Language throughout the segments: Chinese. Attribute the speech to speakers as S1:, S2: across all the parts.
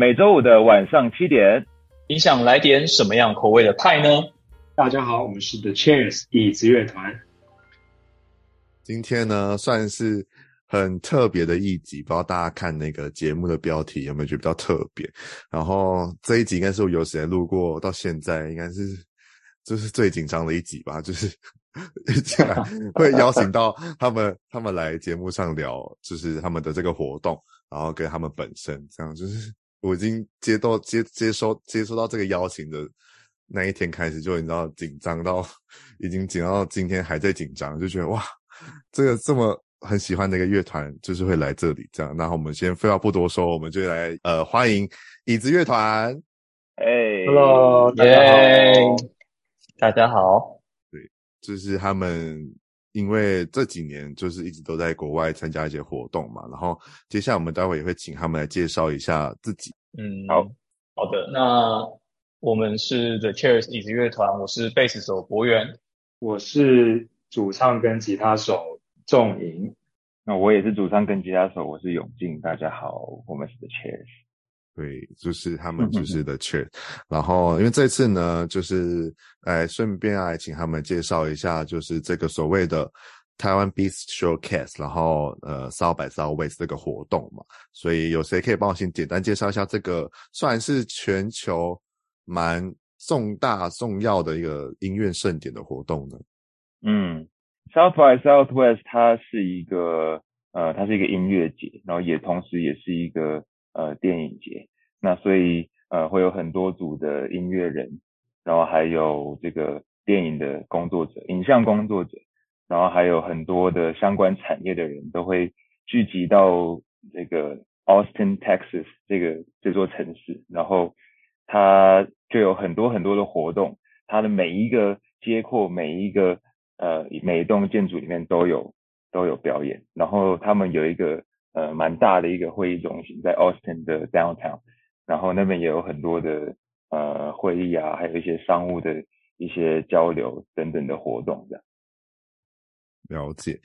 S1: 每周五的晚上七点，
S2: 你想来点什么样口味的派呢？
S3: 大家好，我们是 The Chairs 椅子乐团。
S4: 今天呢，算是很特别的一集，不知道大家看那个节目的标题有没有觉得比较特别？然后这一集应该是我有史以来录过到现在，应该是 就是最紧张的一集吧，就是。竟然会邀请到他们，他们来节目上聊，就是他们的这个活动，然后跟他们本身这样，就是我已经接到接接收接收到这个邀请的那一天开始，就你知道紧张到已经紧张到今天还在紧张，就觉得哇，这个这么很喜欢的一个乐团，就是会来这里这样。然后我们先废话不多说，我们就来呃欢迎椅子乐团。
S1: 哎
S2: ，Hello，大家好大家好。
S4: 就是他们，因为这几年就是一直都在国外参加一些活动嘛，然后接下来我们待会也会请他们来介绍一下自己。
S2: 嗯，好好的，那我们是 The Chairs 椅子乐团，我是贝斯手博源，
S3: 我是主唱跟吉他手仲莹，
S1: 那我也是主唱跟吉他手，我是永进，大家好，我们是 The Chairs。
S4: 对，就是他们就是 The Chairs，然后因为这次呢，就是哎顺便来请他们介绍一下，就是这个所谓的台湾 Beats Showcase，然后呃 South by Southwest 这个活动嘛，所以有谁可以帮我先简单介绍一下这个算是全球蛮重大重要的一个音乐盛典的活动呢？
S1: 嗯，South by Southwest 它是一个呃，它是一个音乐节，然后也同时也是一个。呃，电影节，那所以呃会有很多组的音乐人，然后还有这个电影的工作者、影像工作者，然后还有很多的相关产业的人都会聚集到这个 Austin, Texas 这个这座城市，然后它就有很多很多的活动，它的每一个街廓、每一个呃每一栋建筑里面都有都有表演，然后他们有一个。呃，蛮大的一个会议中心在 Austin 的 Downtown，然后那边也有很多的呃会议啊，还有一些商务的一些交流等等的活动这样。
S4: 了解，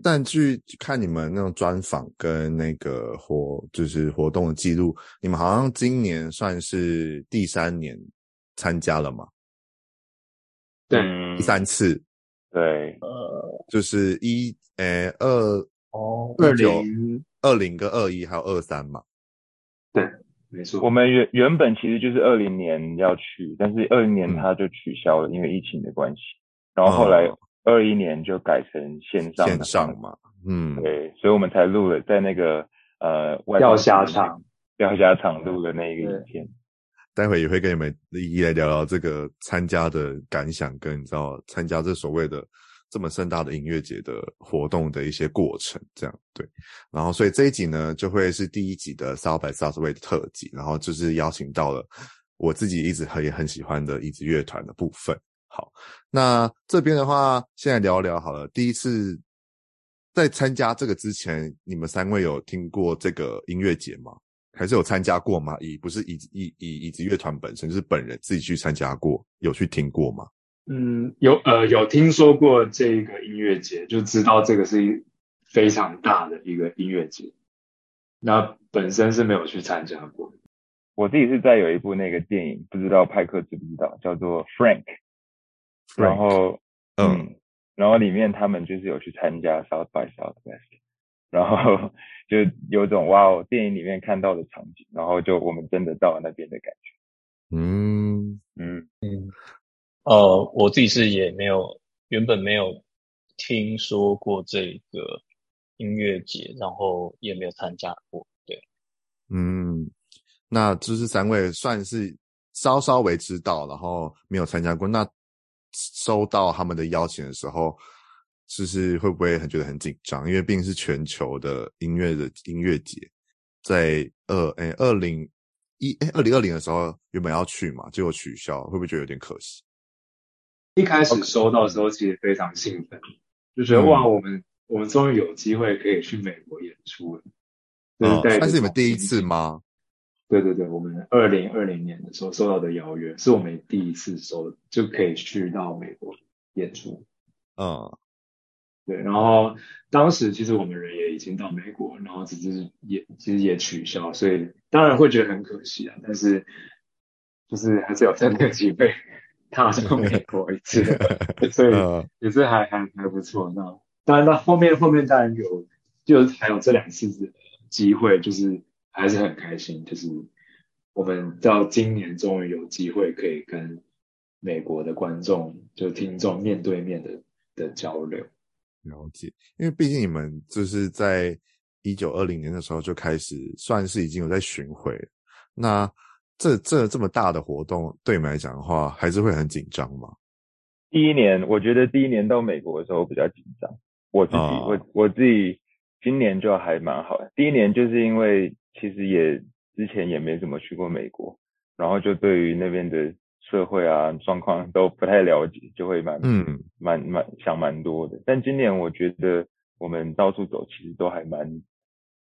S4: 但据看你们那种专访跟那个活就是活动的记录，你们好像今年算是第三年参加了吗？
S3: 对，
S4: 第三次。
S1: 对，
S4: 呃，就是一呃二。
S3: 哦，二
S4: 零二零跟二一还有二三嘛？
S3: 对，没错。
S1: 我们原原本其实就是二零年要去，但是二零年它就取消了，嗯、因为疫情的关系。然后后来二一年就改成线上
S4: 线上嘛，嗯，
S1: 对，所以我们才录了在那个呃
S3: 外钓虾场
S1: 钓虾场录的那一个影片。
S4: 待会也会跟你们一一来聊聊这个参加的感想，跟你知道参加这所谓的。这么盛大的音乐节的活动的一些过程，这样对，然后所以这一集呢就会是第一集的 South by Southwest 特辑，然后就是邀请到了我自己一直很也很喜欢的椅子乐团的部分。好，那这边的话，现在聊聊好了。第一次在参加这个之前，你们三位有听过这个音乐节吗？还是有参加过吗？以不是以以以椅子乐团本身，就是本人自己去参加过，有去听过吗？
S3: 嗯，有呃有听说过这个音乐节，就知道这个是一非常大的一个音乐节。那本身是没有去参加过。
S1: 我自己是在有一部那个电影，不知道派克知不知道，叫做 Frank。Frank。然后嗯，嗯，然后里面他们就是有去参加 South by Southwest，然后 就有种哇哦，电影里面看到的场景，然后就我们真的到了那边的感觉。
S4: 嗯
S1: 嗯
S2: 嗯。呃，我自己是也没有，原本没有听说过这个音乐节，然后也没有参加过。对，
S4: 嗯，那就是三位算是稍稍微知道，然后没有参加过。那收到他们的邀请的时候，就是会不会很觉得很紧张？因为毕竟是全球的音乐的音乐节，在二诶二零一诶二零二零的时候原本要去嘛，结果取消，会不会觉得有点可惜？
S3: 一开始收到的时候，其实非常兴奋，就觉得哇，我们我们终于有机会可以去美国演出了。
S4: 哦，那是你们第一次吗？
S3: 对对对，我们二零二零年的时候收到的邀约，是我们第一次收，就可以去到美国演出。
S4: 嗯，
S3: 对，然后当时其实我们人也已经到美国，然后只是也其实也取消，所以当然会觉得很可惜啊。但是就是还是有这个机会踏上美国一次，所以也是还还还不错。那当然，那后面后面当然有，就是还有这两次的机会，就是还是很开心。就是我们到今年终于有机会可以跟美国的观众就听众面对面的的交流。
S4: 了解，因为毕竟你们就是在一九二零年的时候就开始，算是已经有在巡回。那这这这么大的活动，对你们来讲的话，还是会很紧张吗？
S1: 第一年，我觉得第一年到美国的时候比较紧张。我自己，哦、我我自己今年就还蛮好的。第一年就是因为其实也之前也没怎么去过美国，然后就对于那边的。社会啊，状况都不太了解，就会蛮嗯蛮蛮想蛮多的。但今年我觉得我们到处走，其实都还蛮，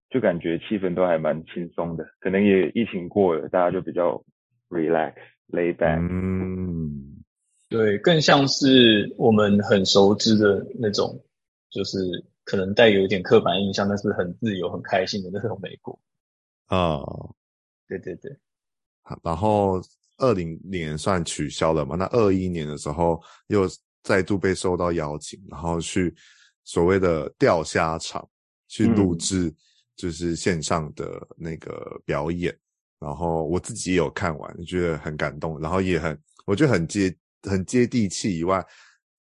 S1: 就感觉气氛都还蛮轻松的。可能也疫情过了，大家就比较 relax lay back。
S2: 嗯，对，更像是我们很熟知的那种，就是可能带有一点刻板印象，但是很自由、很开心的那种美国。
S4: 啊，
S2: 对对对，
S4: 然后。二零年算取消了嘛？那二一年的时候又再度被受到邀请，然后去所谓的钓虾场去录制，就是线上的那个表演。然后我自己也有看完，觉得很感动，然后也很我觉得很接很接地气以外，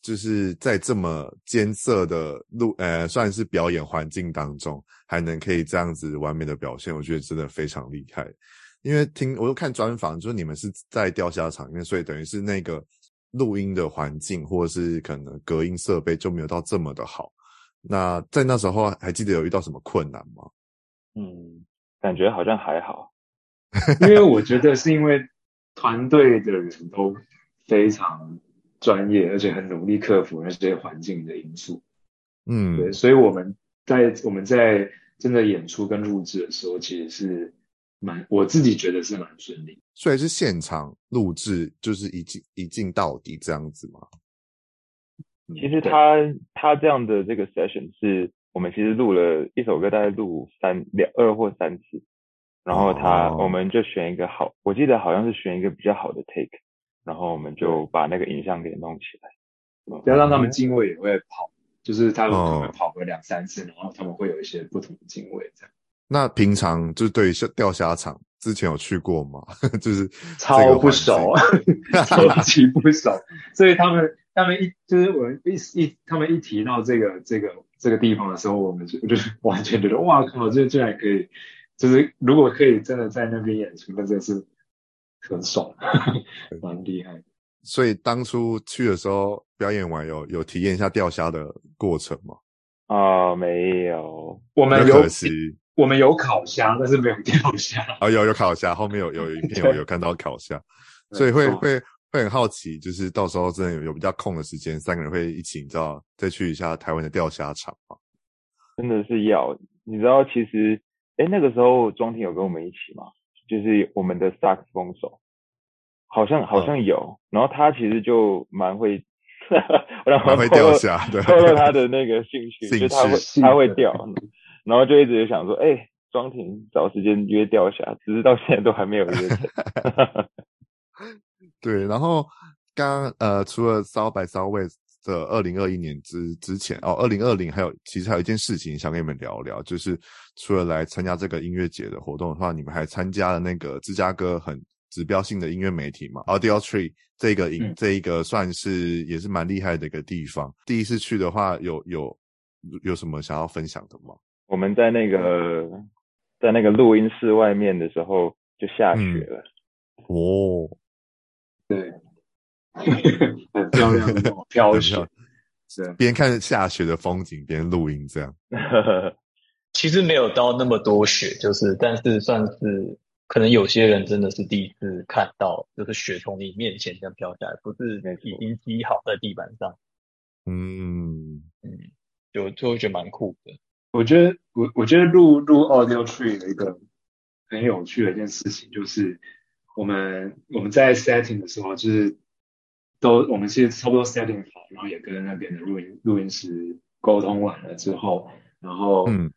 S4: 就是在这么艰涩的录呃算是表演环境当中，还能可以这样子完美的表现，我觉得真的非常厉害。因为听我又看专访，就是你们是在钓虾场里面，所以等于是那个录音的环境或者是可能隔音设备就没有到这么的好。那在那时候还记得有遇到什么困难吗？
S1: 嗯，感觉好像还好，
S3: 因为我觉得是因为团队的人都非常专业，而且很努力克服那些环境的因素。
S4: 嗯，
S3: 对，所以我们在我们在真的演出跟录制的时候，其实是。蛮，我自己觉得是蛮顺利，
S4: 所以是现场录制，就是一镜一镜到底这样子吗？
S1: 其实他他这样的这个 session 是我们其实录了一首歌，大概录三两二或三次，然后他、哦、我们就选一个好，我记得好像是选一个比较好的 take，然后我们就把那个影像给弄起来，
S3: 要让他们镜位也会跑，就是他们可能跑个两三次，然后他们会有一些不同的镜位这样。
S4: 那平常就是对于钓虾场之前有去过吗？就是
S3: 超不熟，超级不熟，所以他们他们一就是我们一一他们一提到这个这个这个地方的时候，我们就 就是完全觉得哇靠，这居然可以，就是如果可以真的在那边演出，那真的是很爽，蛮厉害。
S4: 所以当初去的时候，表演完有有体验一下钓虾的过程吗？
S1: 啊、哦，没有，
S3: 我们有可惜。我们有烤虾，但是没有钓虾。啊、哦，
S4: 有有烤虾，后面有有一片我有看到烤虾，所以会会会很好奇，就是到时候真的有有比较空的时间，三个人会一起，你知道，再去一下台湾的钓虾场吗？
S1: 真的是要，你知道，其实，哎那个时候庄婷有跟我们一起吗？就是我们的萨克斯风手，好像好像有，嗯、然后他其实就蛮会，然后
S4: 蛮会钓虾，对，
S1: 透露他的那个兴趣，就他会他会钓。然后就一直想说，哎、欸，庄婷找时间约钓虾，只是到现在都还没有约成。
S4: 对，然后刚刚呃，除了 South by Southwest 的二零二一年之之前哦，二零二零还有其实还有一件事情想跟你们聊聊，就是除了来参加这个音乐节的活动的话，你们还参加了那个芝加哥很指标性的音乐媒体嘛，Audiotree 这个音、嗯、这一个算是也是蛮厉害的一个地方。第一次去的话，有有有什么想要分享的吗？
S1: 我们在那个在那个录音室外面的时候就下雪了。
S4: 嗯、哦，
S3: 对，很漂亮飘雪，是
S4: 边看下雪的风景边录音这样。
S2: 其实没有到那么多雪，就是但是算是可能有些人真的是第一次看到，就是雪从你面前这样飘下来，不是已经积好在地板上。
S4: 嗯
S2: 嗯，就就会觉得蛮酷的。
S3: 我觉得我我觉得录录 Audiotree 的一个很有趣的一件事情，就是我们我们在 setting 的时候，就是都我们其实差不多 setting 好，然后也跟那边的录音录音师沟通完了之后，然后
S4: 嗯。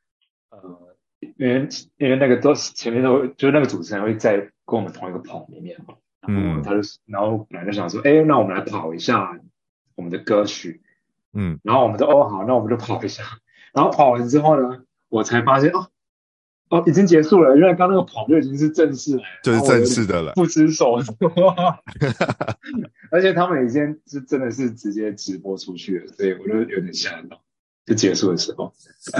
S3: 呃，因为因为那个都是前面都就是那个主持人会在跟我们同一个棚里面嘛，然后他就、嗯、然后本来就想说，哎，那我们来跑一下我们的歌曲，
S4: 嗯，
S3: 然后我们就哦好，那我们就跑一下，然后跑完之后呢，我才发现哦。哦，已经结束了。原来刚刚那个跑就已经是正式了，
S4: 就是正式的了，
S3: 不知所措。而且他们已经是真的是直接直播出去了，所以我就有点吓到。就结束的时候，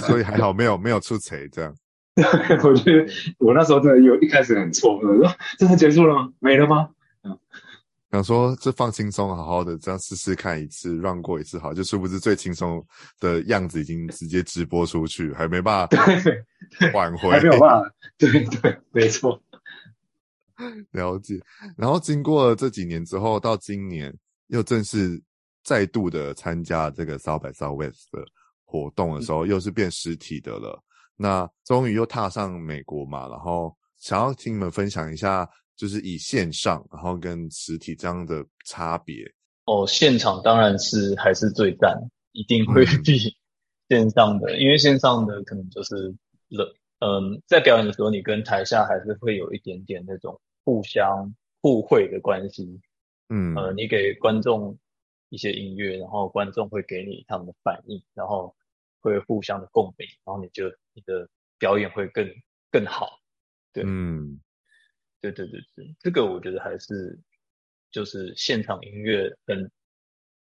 S4: 所以还好没有没有出错这样。
S3: 我觉得我那时候真的有一开始很错愕，说真的结束了吗？没了吗？嗯。
S4: 想说这放轻松，好好的这样试试看一次，run 过一次好，就殊不知最轻松的样子已经直接直播出去，还没办法挽回，
S3: 还没有办法，对对，没错。
S4: 了解。然后经过了这几年之后，到今年又正式再度的参加这个 South by Southwest 的活动的时候，嗯、又是变实体的了。那终于又踏上美国嘛，然后想要听你们分享一下。就是以线上，然后跟实体这样的差别
S2: 哦。现场当然是还是最赞，一定会比线上的，嗯、因为线上的可能就是冷。嗯，在表演的时候，你跟台下还是会有一点点那种互相互惠的关系。
S4: 嗯，
S2: 呃，你给观众一些音乐，然后观众会给你他们的反应，然后会互相的共鸣，然后你就你的表演会更更好。对，
S4: 嗯。
S2: 对对对对，这个我觉得还是就是现场音乐很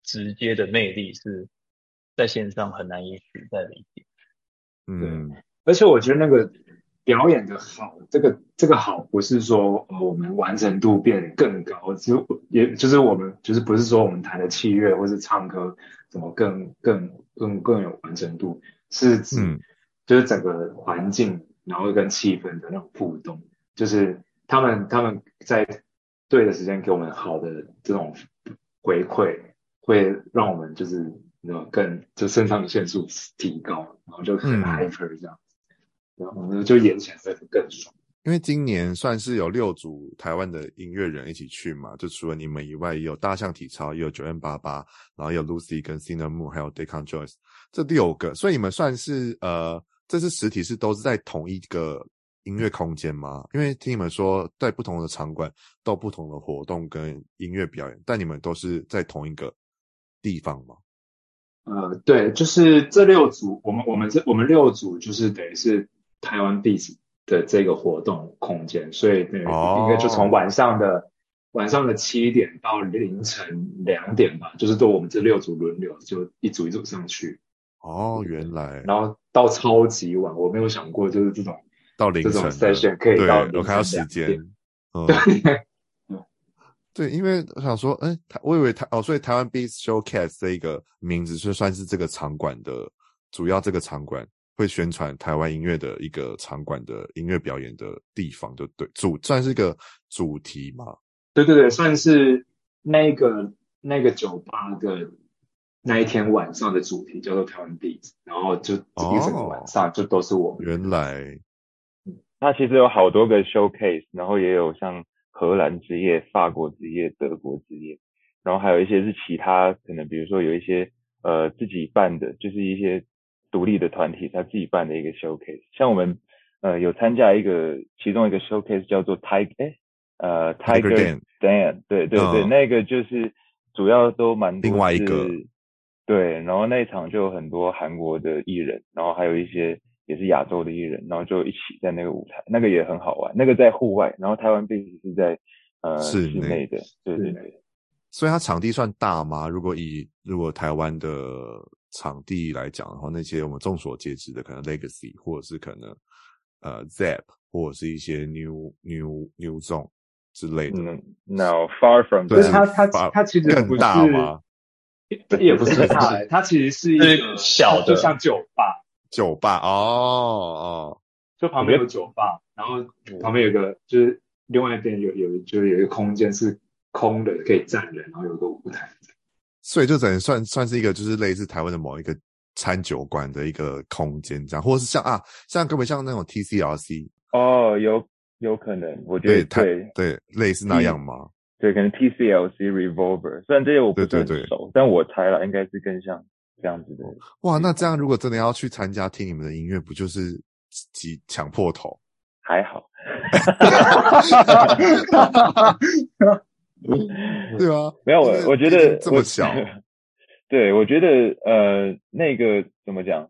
S2: 直接的魅力是在线上很难以取代的一点。
S3: 嗯，而且我觉得那个表演的好，这个这个好不是说我们完成度变更高，就也就是我们就是不是说我们弹的器乐或是唱歌怎么更更更更有完成度，是指就是整个环境然后跟气氛的那种互动，就是。他们他们在对的时间给我们好的这种回馈，会让我们就是那种更就肾上腺素提高，然后就很 hyper 这样子，嗯、然后我们就演起来会更爽。
S4: 因为今年算是有六组台湾的音乐人一起去嘛，就除了你们以外，也有大象体操，也有九 m 八八然后有 Lucy 跟 Cinnamon Moon，还有 Deacon Joyce 这六个，所以你们算是呃，这次实体是都是在同一个。音乐空间吗？因为听你们说，在不同的场馆到不同的活动跟音乐表演，但你们都是在同一个地方吗？
S3: 呃，对，就是这六组，我们我们这我们六组就是等于是台湾 Beats 的这个活动空间，所以对，应该就从晚上的、哦、晚上的七点到凌晨两点吧，就是都我们这六组轮流，就一组一组上去。
S4: 哦，原来，
S3: 然后到超级晚，我没有想过就是这种。
S4: 到凌晨，
S3: 可以到
S4: 对，我看到时间，嗯，
S3: 对，
S4: 对，因为我想说，哎，台，我以为台哦，所以台湾 Beats Showcase 这一个名字，就算是这个场馆的主要，这个场馆会宣传台湾音乐的一个场馆的音乐表演的地方，就对，主算是一个主题嘛，
S3: 对对对，算是那个那个酒吧的那一天晚上的主题叫做台湾 Beats，然后就一整个晚上就都是我们，
S4: 原来。
S1: 它其实有好多个 showcase，然后也有像荷兰之夜、法国之夜、德国之夜，然后还有一些是其他可能，比如说有一些呃自己办的，就是一些独立的团体他自己办的一个 showcase。像我们呃有参加一个其中一个 showcase 叫做 Tiger 哎呃 Tiger Dan，对对对，那个就是主要都蛮多
S4: 另外一个
S1: 对，然后那一场就有很多韩国的艺人，然后还有一些。也是亚洲的艺人，然后就一起在那个舞台，那个也很好玩。那个在户外，然后台湾 Beats 是在呃室内，内的，对对对。
S4: 所以它场地算大吗？如果以如果台湾的场地来讲的话，那些我们众所皆知的，可能 Legacy 或者是可能呃 Zepp 或者是一些 New New New Zone 之类的。
S1: 嗯，No far from。
S3: 对，它它它其实
S4: 更大吗？
S3: 也不是大，它其实是一个
S2: 小的，
S3: 就像酒吧。
S4: 酒吧哦哦，
S3: 就旁边有酒吧，然后旁边有个就是另外一边有有就是有一个空间是空的，可以站人，然后有个舞台，
S4: 所以就等于算算是一个就是类似台湾的某一个餐酒馆的一个空间这样，或者是像啊像根本像那种 TCRC
S1: 哦，有有可能，我觉得对
S4: 对类似那样吗？
S1: 对，可能 TCLC Revolver，虽然这些我不是很熟，
S4: 对对对，
S1: 但我猜了应该是更像。这样子的。
S4: 哇，那这样如果真的要去参加听你们的音乐，不就是挤抢破头？
S1: 还好，
S4: 对啊，
S1: 没有我，我觉得
S4: 这么小，
S1: 对，我觉得呃，那个怎么讲？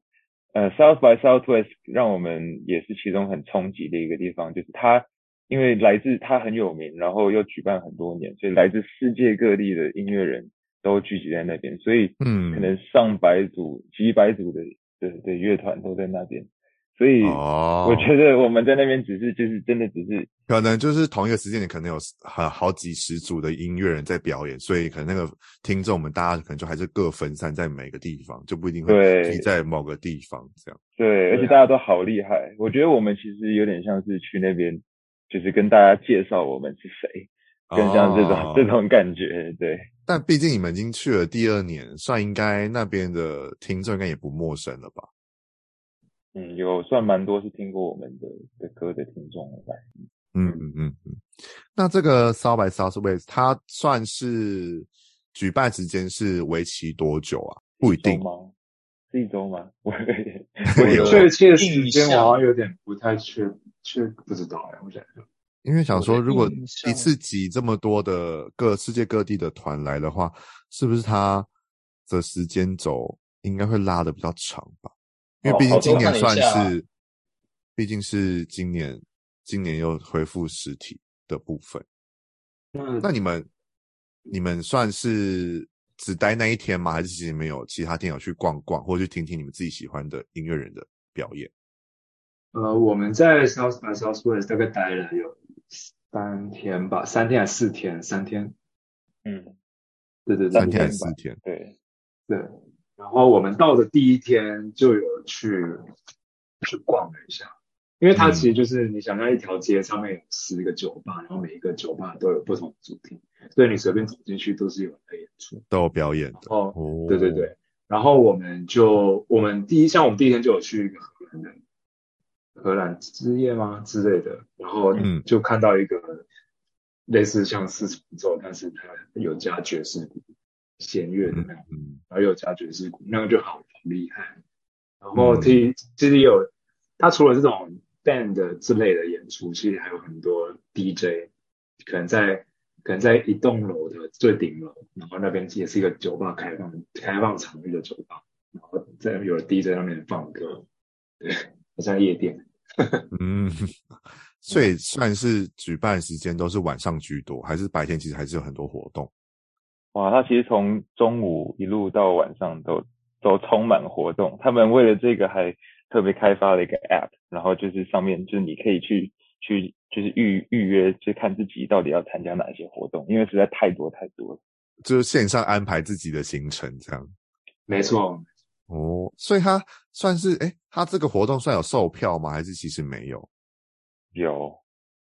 S1: 呃，South by Southwest 让我们也是其中很冲击的一个地方，就是它因为来自它很有名，然后又举办很多年，所以来自世界各地的音乐人都聚集在那边，所以嗯，可能上百组、几百组的的的乐团都在那边。所以，我觉得我们在那边只是，就是真的只是，
S4: 可能就是同一个时间点，可能有好好几十组的音乐人在表演，所以可能那个听众们大家可能就还是各分散在每个地方，就不一定会聚在某个地方这样。
S1: 对，而且大家都好厉害。我觉得我们其实有点像是去那边，就是跟大家介绍我们是谁，更像这种、哦、这种感觉。对，
S4: 但毕竟你们已经去了第二年，算应该那边的听众应该也不陌生了吧？
S1: 嗯，有算蛮多是听过我们的的歌的听众来。
S4: 嗯嗯嗯嗯。那这个 South by Southwest 它算是举办时间是为期多久啊？不一定
S1: 吗？是一周吗？我
S3: 有确切时间我好像有点不太确确不知道哎，我想想。
S4: 因为想说，如果一次挤这么多的各世界各地的团来的话，是不是它的时间轴应该会拉的比较长吧？因为毕竟今年算是，毕竟是今年，今年又恢复实体的部分。嗯，那你们，你们算是只待那一天吗？还是其实没有其他天有去逛逛，或者去听听你们自己喜欢的音乐人的表演？
S3: 呃，我们在 South by Southwest 大概待了有三天吧，三天还是四天？三天。嗯，对对对，
S4: 三天还是四天？
S1: 对
S3: 对。然后我们到的第一天就有去去逛了一下，因为它其实就是你想象一条街上面有十个酒吧，然后每一个酒吧都有不同的主题，所以你随便走进去都是有人在演出，
S4: 都有表演的。
S3: 哦，对对对。然后我们就我们第一像我们第一天就有去一个荷兰的荷兰之夜吗？之类的，然后就看到一个类似像四重奏，但是它有加爵士鼓。弦乐的那种，嗯，然后有加爵士鼓，那个就好厉害。然后其实其实有，他除了这种 band 之类的演出，其实还有很多 DJ，可能在可能在一栋楼的最顶楼，然后那边也是一个酒吧开放开放场域的酒吧，然后在有 DJ 在那边放歌，对，好像夜店。
S4: 嗯，所以算是举办时间都是晚上居多，还是白天其实还是有很多活动？
S1: 哇，他其实从中午一路到晚上都都充满活动。他们为了这个还特别开发了一个 App，然后就是上面就是你可以去去就是预预约，去看自己到底要参加哪些活动，因为实在太多太多了。
S4: 就是线上安排自己的行程这样。
S3: 没错。
S4: 哦，所以他算是哎，他这个活动算有售票吗？还是其实没有？
S1: 有，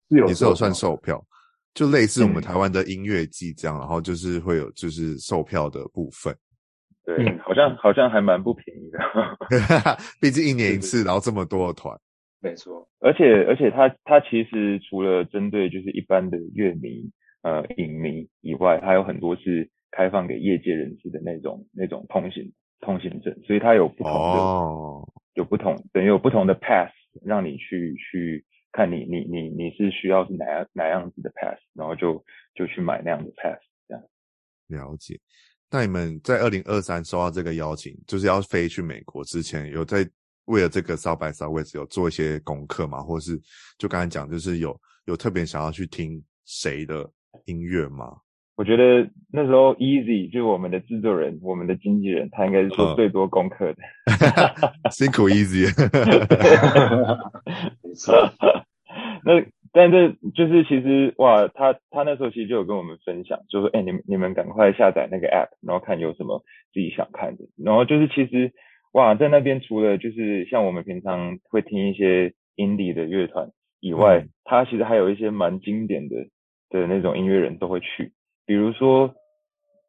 S3: 有
S4: 也是有算售票。就类似我们台湾的音乐季这样，嗯，然后就是会有就是售票的部分。
S1: 对，好像好像还蛮不便宜的，
S4: 毕竟一年一次，然后这么多的团。
S3: 没错，
S1: 而且而且他他其实除了针对就是一般的乐迷呃影迷以外，还有很多是开放给业界人士的那种那种通行通行证，所以它有不同的，哦，有不同等于有不同的 pass 让你去去。看你你你你是需要是哪样哪样子的 pass，然后就就去买那样的 pass，这样。
S4: 了解。那你们在二零二三收到这个邀请，就是要飞去美国之前，有在为了这个 South by Southwest 有做一些功课吗？或是就刚才讲，就是有有特别想要去听谁的音乐吗？
S1: 我觉得那时候 Easy 就是我们的制作人，我们的经纪人，他应该是做最多功课的。
S4: 嗯、辛苦 Easy。
S1: 没错。那但这就是其实哇，他他那时候其实就有跟我们分享，就说哎，你们你们赶快下载那个 App，然后看有什么自己想看的。然后就是其实哇，在那边除了就是像我们平常会听一些 Indie 的乐团以外，嗯、他其实还有一些蛮经典的的那种音乐人都会去。比如说，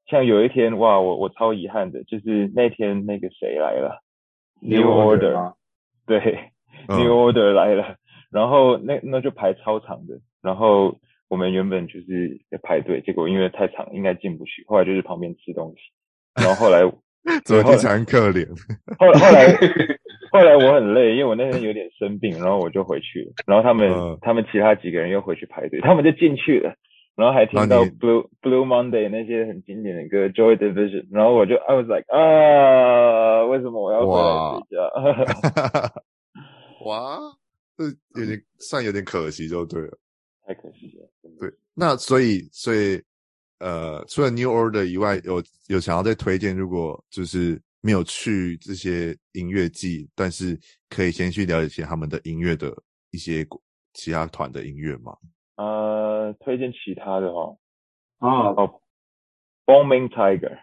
S1: 像有一天哇，我我超遗憾的，就是那天那个谁来了，New Order，对，New Order 来了，然后那那就排超长的，然后我们原本就是在排队，结果因为太长，应该进不去，后来就是旁边吃东西，然后后来
S4: 怎么听起来很可怜？
S1: 后来后来 后来我很累，因为我那天有点生病，然后我就回去了。然后他们、呃、他们其他几个人又回去排队，他们就进去了。然后还听到 Blue Blue Monday 那些很经典的歌 Joy Division，然后我就 I was like 啊，为什么我要回来睡觉？
S4: 哇，这有点算有点可惜就对了，
S1: 太可惜了。
S4: 对，那所以所以呃，除了 New Order 以外，有有想要再推荐，如果就是没有去这些音乐季，但是可以先去了解一些他们的音乐的一些其他团的音乐吗？
S1: 呃，推荐其他的哈，
S3: 啊。
S1: 哦，Booming Tiger，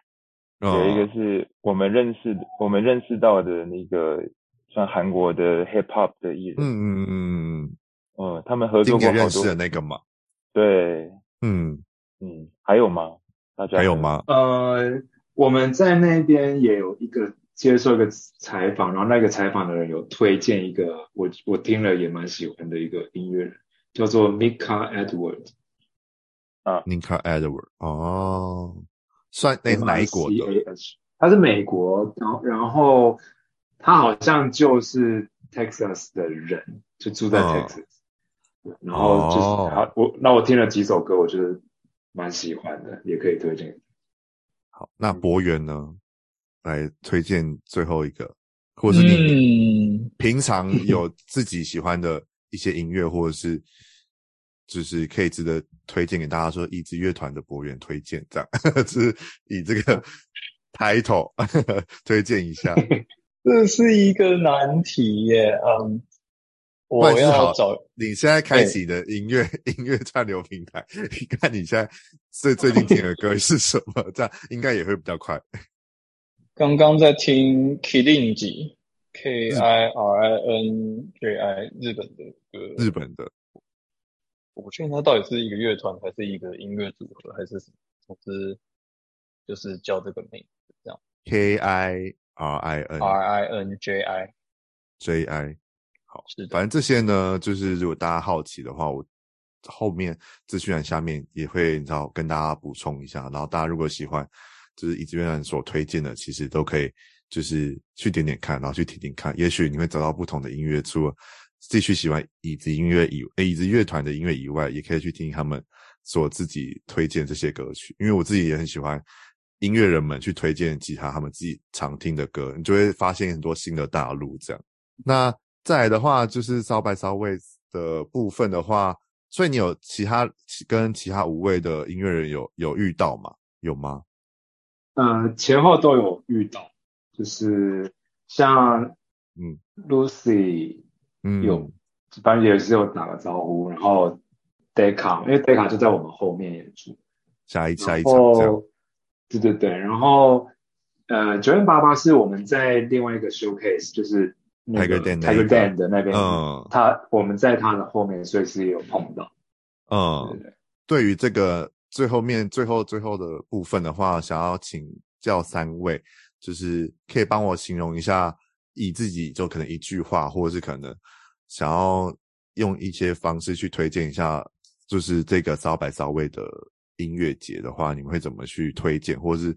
S4: 哦，
S1: 有一个是我们认识的，我们认识到的那个算韩国的 Hip Hop 的艺人，
S4: 嗯嗯嗯嗯
S1: 嗯，他们合作过好多。
S4: 认识的那个嘛，
S1: 对，
S4: 嗯。
S1: 嗯，还有吗？大家
S4: 还有吗？
S3: 呃，我们在那边也有一个接受一个采访，然后那个采访的人有推荐一个我我听了也蛮喜欢的一个音乐人。叫做 Mika Edward
S1: 啊
S4: ，Mika Edward 哦，算那是哪一国的？
S3: 他是美国，然后然后他好像就是 Texas 的人，就住在 Texas，、哦、然后就是他、哦、我那我听了几首歌，我觉得蛮喜欢的，也可以推荐。
S4: 好，那博元呢？来推荐最后一个，或是你平常有自己喜欢的一些音乐，或者是。就是可以值得推荐给大家说，一支乐团的博元推荐这样，就是以这个 title 推荐一下。
S2: 这是一个难题耶，嗯，我要找
S4: 你现在开启的音乐音乐串流平台，你看你现在最最近听的歌是什么？这样应该也会比较快。
S2: 刚刚在听 Kirinji，K I R I N J I，日本的歌，
S4: 日本的。
S2: 我不确定他到底是一个乐团还是一个音乐组合还是什么，总之就是叫这个名字这样。
S4: K I R I N
S2: R I N J I
S4: J I，好，
S2: 是的。
S4: 反正这些呢，就是如果大家好奇的话，我后面资讯栏下面也会，你知道跟大家补充一下。然后大家如果喜欢，就是椅子乐团所推荐的，其实都可以就是去点点看，然后去听听看，也许你会找到不同的音乐，除了。继续喜欢椅子音乐以椅子乐团的音乐以外，也可以去听他们所自己推荐这些歌曲。因为我自己也很喜欢音乐人们去推荐其他他们自己常听的歌，你就会发现很多新的大陆这样。那再来的话，就是 South by Southwest 的部分的话，所以你有其他跟其他五位的音乐人有有遇到吗？有吗？
S3: 呃，前后都有遇到，就是像嗯 Lucy。
S4: 嗯，
S3: 有，反正也是有打个招呼，然后 Deca，因为 Deca 就在我们后面演出，
S4: 下一下一场这样，
S3: 对对对，然后呃，九零八八是我们在另外一个 showcase，就是那个 Tiger Dan 的那边，嗯，他我们在他的后面，所以是有碰到，
S4: 嗯，对，对，对。于这个最后面最后最后的部分的话，想要请教三位，就是可以帮我形容一下。以自己就可能一句话，或者是可能想要用一些方式去推荐一下，就是这个骚白骚味的音乐节的话，你们会怎么去推荐，或者是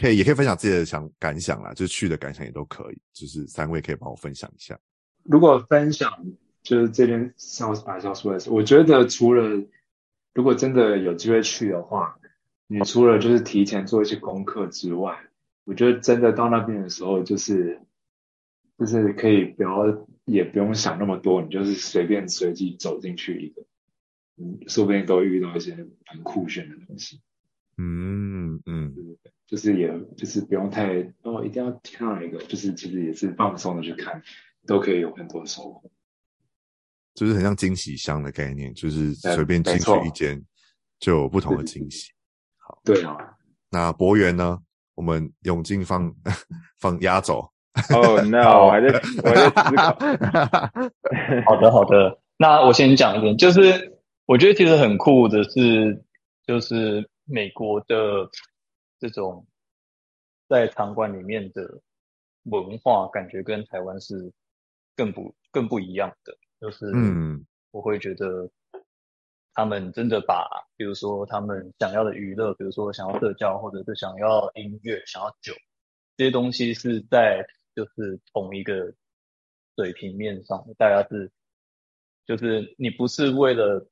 S4: 可以也可以分享自己的想感想啦，就去的感想也都可以。就是三位可以帮我分享一下。
S3: 如果分享就是这边 South by Southwest，我觉得除了如果真的有机会去的话，你除了就是提前做一些功课之外，我觉得真的到那边的时候就是。就是可以不要，也不用想那么多，你就是随便随机走进去一个，嗯，说不定都会遇到一些很酷炫的东西。
S4: 嗯嗯，
S3: 对对对，就是也就是不用太哦，一定要看到一个，就是其实也是放松的去看，都可以有很多收获。
S4: 就是很像惊喜箱的概念，就是随便进去一间就有不同的惊喜。好，
S3: 对啊。
S4: 那博元呢？我们永进放 放压轴。
S1: 哦、oh,，no！我还在我还在思考。
S2: 好的，好的。那我先讲一点，就是我觉得其实很酷的是，就是美国的这种在场馆里面的文化，感觉跟台湾是更不更不一样的。就是，嗯，我会觉得他们真的把，比如说他们想要的娱乐，比如说想要社交，或者是想要音乐，想要酒。这些东西是在就是同一个水平面上，大家是就是你不是为了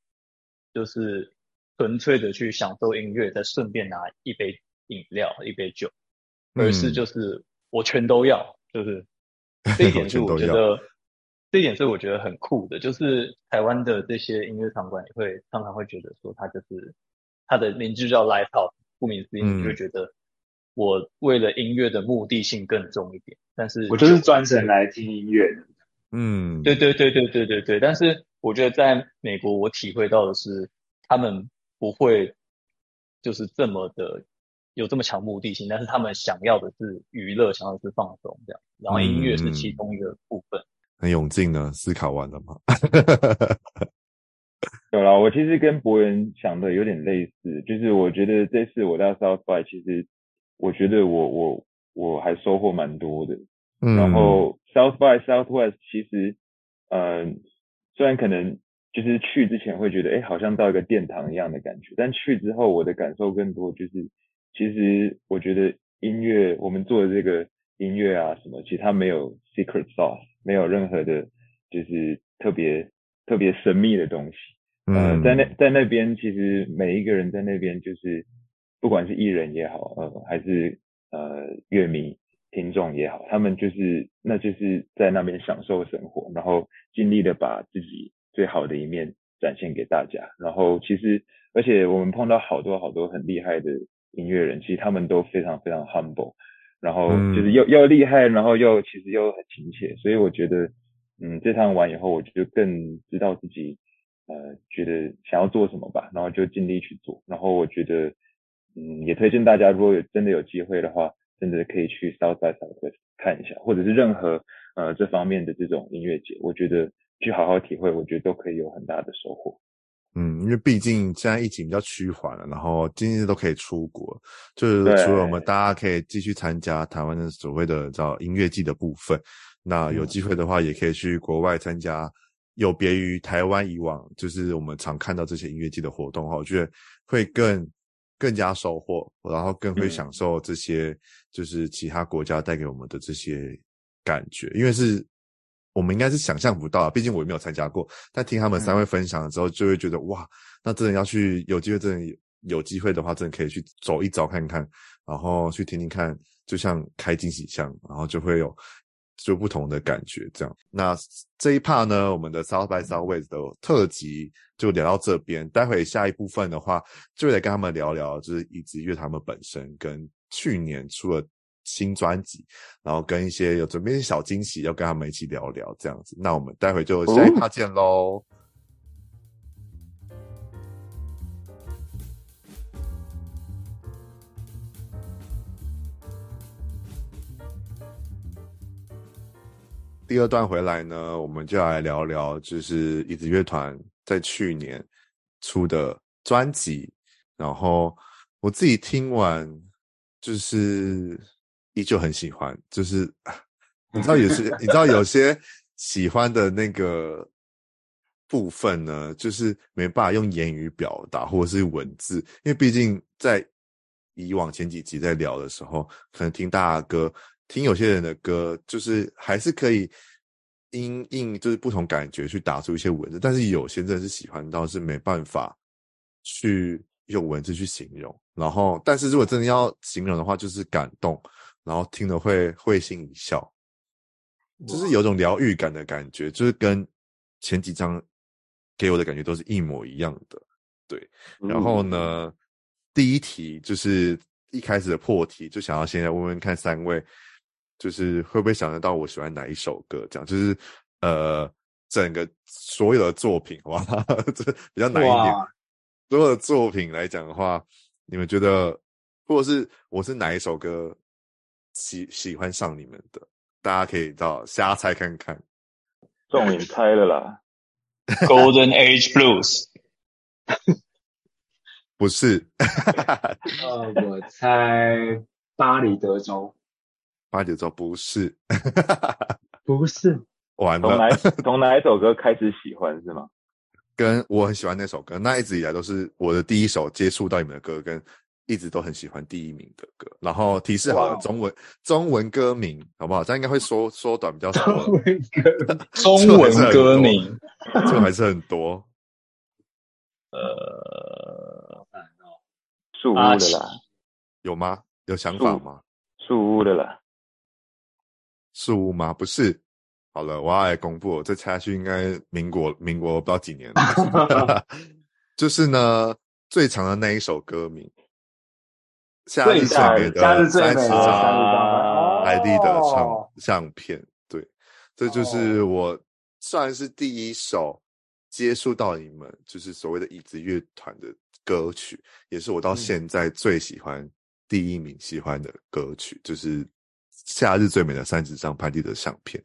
S2: 就是纯粹的去享受音乐，再顺便拿一杯饮料、一杯酒，而是就是我全都要，就是 这一点是我觉得这一点是我觉得很酷的，就是台湾的这些音乐场馆也会常常会觉得说，它就是它的名字叫 Live House，顾名思义，你就觉得。我为了音乐的目的性更重一点，但是
S3: 我就是专程来听音乐的。
S2: 嗯，对对对对对对对。但是我觉得在美国，我体会到的是，他们不会就是这么的有这么强目的性，但是他们想要的是娱乐，想要的是放松这样。然后音乐是其中一个部分。
S4: 嗯、很永进呢，思考完了吗？
S1: 有了，我其实跟博源想的有点类似，就是我觉得这次我到 South by 其实。我觉得我我我还收获蛮多的，嗯，然后 South by Southwest 其实，嗯、呃，虽然可能就是去之前会觉得，哎，好像到一个殿堂一样的感觉，但去之后我的感受更多就是，其实我觉得音乐，我们做的这个音乐啊什么，其实它没有 secret sauce，没有任何的，就是特别特别神秘的东西，嗯、呃，在那在那边，其实每一个人在那边就是。不管是艺人也好，呃，还是呃乐迷、听众也好，他们就是那就是在那边享受生活，然后尽力的把自己最好的一面展现给大家。然后其实，而且我们碰到好多好多很厉害的音乐人，其实他们都非常非常 humble，然后就是又又厉害，然后又其实又很亲切。所以我觉得，嗯，这趟完以后，我就更知道自己呃觉得想要做什么吧，然后就尽力去做。然后我觉得。嗯，也推荐大家，如果有真的有机会的话，真的可以去 South by Southwest 看一下，或者是任何呃这方面的这种音乐节，我觉得去好好体会，我觉得都可以有很大的收获。
S4: 嗯，因为毕竟现在疫情比较趋缓了，然后今日都可以出国，就是除了我们大家可以继续参加台湾的所谓的叫音乐季的部分，那有机会的话，也可以去国外参加有别于台湾以往就是我们常看到这些音乐季的活动哈，我觉得会更。更加收获，然后更会享受这些，就是其他国家带给我们的这些感觉，因为是我们应该是想象不到，毕竟我也没有参加过。但听他们三位分享了之后，就会觉得哇，那真的要去，有机会，真的有机会的话，真的可以去走一遭看看，然后去听听看，就像开惊喜箱，然后就会有。就不同的感觉，这样。那这一 part 呢，我们的 South by Southwest 的特辑就聊到这边。待会下一部分的话，就会来跟他们聊聊，就是一直乐他们本身跟去年出了新专辑，然后跟一些有准备一些小惊喜，要跟他们一起聊聊这样子。那我们待会就下一 part 见喽。哦第二段回来呢，我们就来聊聊，就是椅子乐团在去年出的专辑。然后我自己听完，就是依旧很喜欢。就是 你知道有些，你知道有些喜欢的那个部分呢，就是没办法用言语表达，或者是文字，因为毕竟在以往前几集在聊的时候，可能听大家歌。听有些人的歌，就是还是可以因应就是不同感觉去打出一些文字，但是有些人是喜欢到是没办法去用文字去形容。然后，但是如果真的要形容的话，就是感动，然后听了会会心一笑，就是有种疗愈感的感觉，就是跟前几张给我的感觉都是一模一样的。对，然后呢，嗯、第一题就是一开始的破题，就想要现在问问看三位。就是会不会想得到我喜欢哪一首歌？这样就是呃，整个所有的作品哇，这比较难一点。所有的作品来讲的话，你们觉得，或者是我是哪一首歌喜喜欢上你们的？大家可以到瞎猜看看。
S1: 终于猜了啦，
S2: Golden Age Blues，
S4: 不是。
S3: 呃，我猜巴黎德州。
S4: 巴黎德州不是，
S3: 不是，
S4: 完了。
S1: 从哪从哪一首歌开始喜欢是吗？
S4: 跟我很喜欢那首歌，那一直以来都是我的第一首接触到你们的歌，跟一直都很喜欢第一名的歌。然后提示好了，中文中文歌名好不好？这样应该会缩缩短比较少。
S2: 中文歌，中文歌名，
S4: 这个 还是很多。
S2: 呃，
S1: 树屋的啦，
S4: 有吗？有想法吗？
S1: 树屋的啦，
S4: 树屋吗？不是。好了，我要来公布，这猜下去应该民国民国不知道几年了。就是呢，最长的那一首歌名，夏日最美的三十张拍立得唱相片。对，这就是我算是第一首接触到你们，就是所谓的椅子乐团的歌曲，也是我到现在最喜欢第一名喜欢的歌曲，就是。夏日最美的三十张拍立得相片，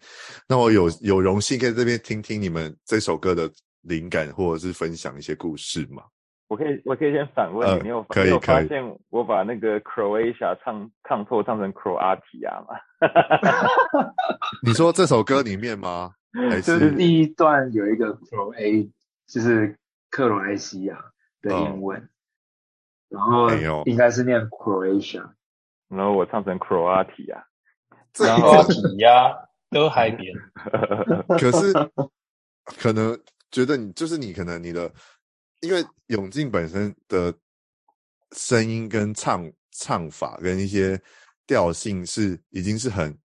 S4: 那我有有荣幸可以这边听听你们这首歌的灵感，或者是分享一些故事吗？
S1: 我可以，我可以先反问你，呃、你有
S4: 可以，
S1: 你有发现我把那个 Croatia 唱唱错，唱成 Croatia 吗？
S4: 你说这首歌里面吗？还是
S3: 就是第一段有一个 Croatia，就是克罗埃西亚的英文，哦、然后应该是念 Croatia，
S1: 然后我唱成 Croatia。
S2: 然后抵押都海边，
S4: 可是可能觉得你就是你，可能你的，因为永进本身的声音跟唱唱法跟一些调性是已经是很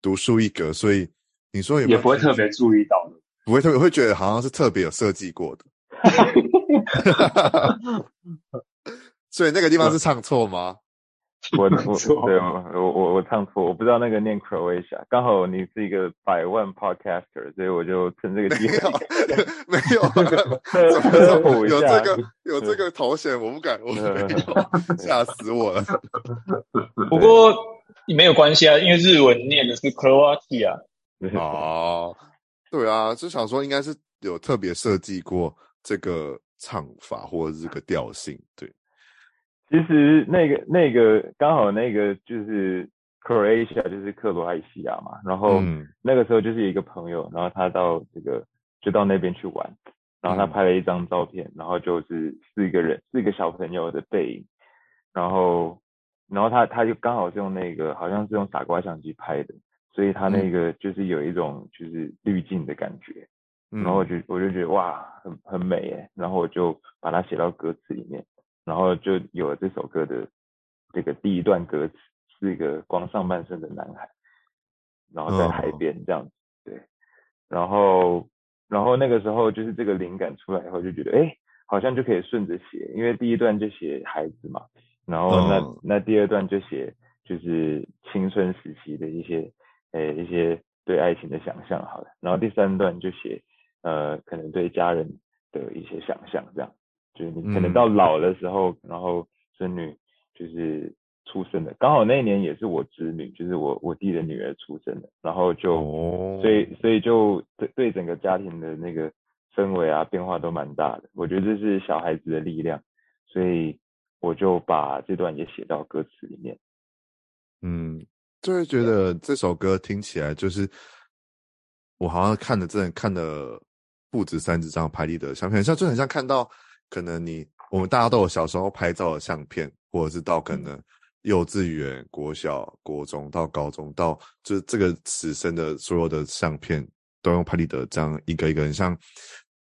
S4: 独树一格，所以你说有有
S3: 也不会特别注意到的，
S4: 不会特别会觉得好像是特别有设计过的，所以那个地方是唱错吗？
S1: 我我对我我我唱错，我不知道那个念 Croatia。刚好你是一个百万 podcaster，所以我就趁这个机会
S4: 没有 没有科普一下，有这个有这个头衔，我不敢，我没有吓死我了。
S2: 不过没有关系啊，因为日文念的是 Croatia。
S4: 哦，对啊，就想说应该是有特别设计过这个唱法或者这个调性，对。
S1: 其实那个那个刚好那个就是 Croatia 就是克罗埃西亚嘛，然后那个时候就是一个朋友，然后他到这个就到那边去玩，然后他拍了一张照片，然后就是四个人四个小朋友的背影，然后然后他他就刚好是用那个好像是用傻瓜相机拍的，所以他那个就是有一种就是滤镜的感觉，然后我就我就觉得哇很很美诶，然后我就把它写到歌词里面。然后就有了这首歌的这个第一段歌词，是一个光上半身的男孩，然后在海边这样子，对，然后然后那个时候就是这个灵感出来以后，就觉得哎，好像就可以顺着写，因为第一段就写孩子嘛，然后那那第二段就写就是青春时期的一些呃一些对爱情的想象，好了，然后第三段就写呃可能对家人的一些想象这样。就是你可能到老的时候，嗯、然后孙女就是出生的，刚好那一年也是我侄女，就是我我弟的女儿出生的，然后就，哦、所以所以就对对整个家庭的那个氛围啊变化都蛮大的，我觉得这是小孩子的力量，所以我就把这段也写到歌词里面。
S4: 嗯，就会觉得这首歌听起来就是我好像看的真的看的不止三十张拍立得相片，像就很像看到。可能你我们大家都有小时候拍照的相片，或者是到可能幼稚园、国小、国中到高中，到就是这个此生的所有的相片，都用拍立得这样一个一个，很像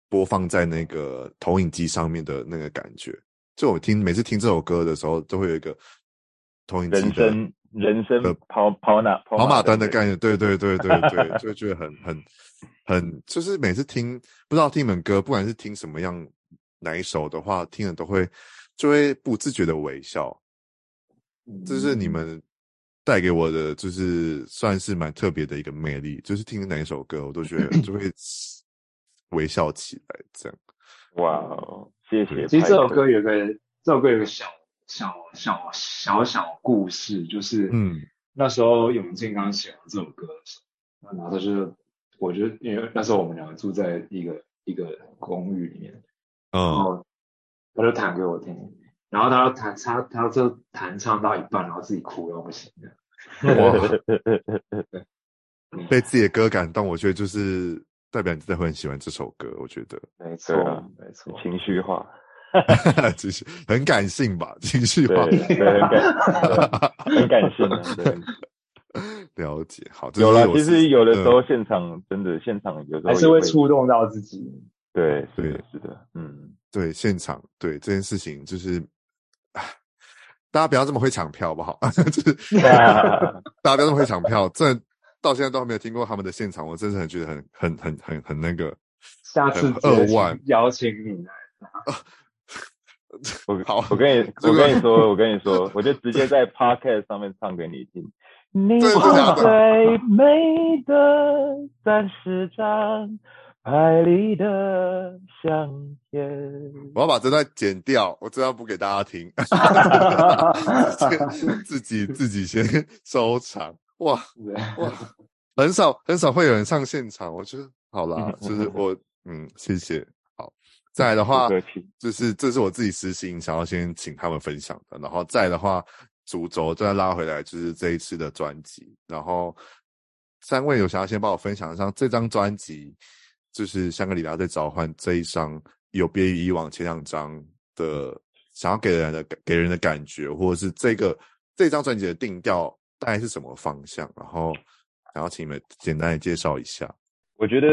S4: 播放在那个投影机上面的那个感觉。就我听每次听这首歌的时候，都会有一个投影机
S1: 人生人生跑跑哪
S4: 跑马灯的概念，对对对对对，就觉得很很很，就是每次听不知道听你们歌，不管是听什么样。哪一首的话，听了都会就会不自觉的微笑，这是你们带给我的，就是算是蛮特别的一个魅力。就是听哪一首歌，我都觉得就会微笑起来，这样。
S1: 哇哦，谢谢。
S3: 其实这首歌有个这首歌有个小小小小小故事，就是嗯，那时候永进刚写完这首歌的时候，然后就是我觉得，因为那时候我们两个住在一个一个公寓里面。然后他就弹给我听，然后他弹他他就弹唱到一半，然后自己哭到不行的。
S4: 哇！被自己的歌感动，我觉得就是代表你真的会很喜欢这首歌。我觉得
S1: 没错，没错，情绪化。
S4: 只是很感性吧，情绪化，
S1: 对，对，很感，很感性的，
S4: 对，了解。好，
S1: 有了，其实有的时候现场、嗯、真的现场有时候
S3: 还是会触动到自己。
S1: 对，对，是的，嗯，
S4: 对，现场对这件事情就是，大家不要这么会抢票，好不好？就是 大家不要这么会抢票，真的到现在都还没有听过他们的现场，我真的很觉得很很很很很那个。
S3: 下次
S4: 二万
S3: 邀请你来。
S1: 我好，我跟你，我跟你说，我跟你说，我就直接在 Podcast 上面唱给你听。你是最美的三十张拍立得相片。
S4: 我要把这段剪掉，我这段不给大家听。自己自己先收藏。哇哇，很少很少会有人上现场，我觉得好啦，就是我嗯，谢谢。再来的话，就是这是我自己私心想要先请他们分享的。然后再来的话，主轴再拉回来，就是这一次的专辑。然后三位有想要先帮我分享一下这张专辑，就是香格里拉在召唤这一张，有别于以往前两张的想要给人的给人的感觉，或者是这个这张专辑的定调大概是什么方向？然后想要请你们简单的介绍一下。
S1: 我觉得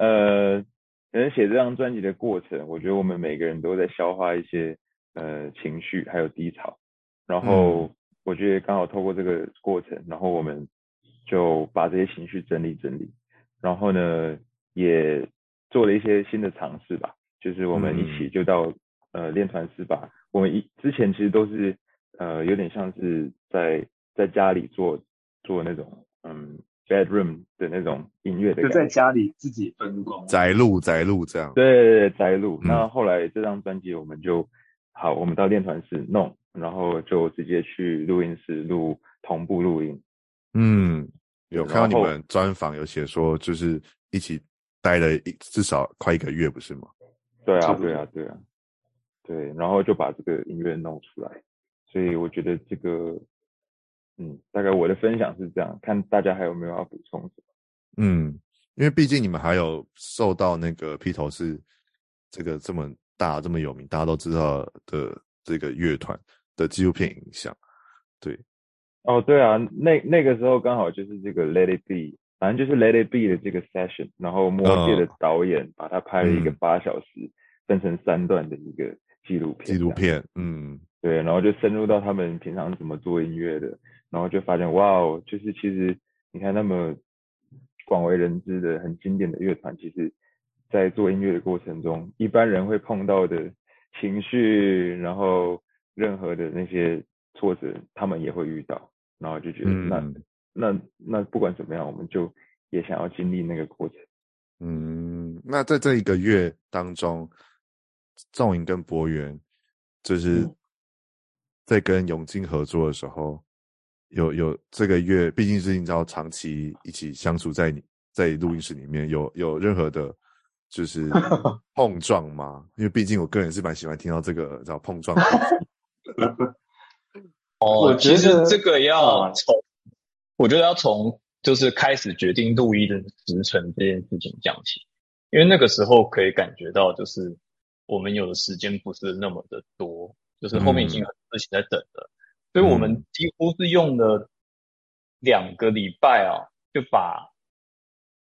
S1: 呃。可能写这张专辑的过程，我觉得我们每个人都在消化一些呃情绪，还有低潮。然后我觉得刚好透过这个过程，然后我们就把这些情绪整理整理。然后呢，也做了一些新的尝试吧，就是我们一起就到呃练团室吧。我们一之前其实都是呃有点像是在在家里做做那种嗯。bedroom 的那种音乐的，
S3: 就在家里自己分工，
S4: 宅录宅录这样。
S1: 对对对，宅录。那、嗯、后来这张专辑我们就好，我们到练团室弄，然后就直接去录音室录同步录音。
S4: 嗯，有看到你们专访有写说，就是一起待了一至少快一个月，不是吗？
S1: 对啊，对啊，对啊，对。然后就把这个音乐弄出来，所以我觉得这个。嗯，大概我的分享是这样，看大家还有没有要补充什么？
S4: 嗯，因为毕竟你们还有受到那个披头士这个这么大、这么有名、大家都知道的这个乐团的纪录片影响。对，
S1: 哦，对啊，那那个时候刚好就是这个 Let It Be，反正就是 Let It Be 的这个 session，然后魔界的导演把它拍了一个八小时分成三段的一个纪录片。纪录片，嗯，对，然后就深入到他们平常怎么做音乐的。然后就发现，哇哦，就是其实你看那么广为人知的很经典的乐团，其实，在做音乐的过程中，一般人会碰到的情绪，然后任何的那些挫折，他们也会遇到。然后就觉得，那、嗯、那那，不管怎么样，我们就也想要经历那个过程。
S4: 嗯，那在这一个月当中，仲颖跟博源就是在跟永金合作的时候。有有这个月，毕竟是你知道长期一起相处在你在录音室里面，有有任何的，就是 碰撞吗？因为毕竟我个人是蛮喜欢听到这个叫碰撞。
S2: 哦，其实这个要从，我觉得要从就是开始决定录音的时程这件事情讲起，因为那个时候可以感觉到，就是我们有的时间不是那么的多，就是后面已经有事情在等了。嗯所以我们几乎是用了两个礼拜啊，就把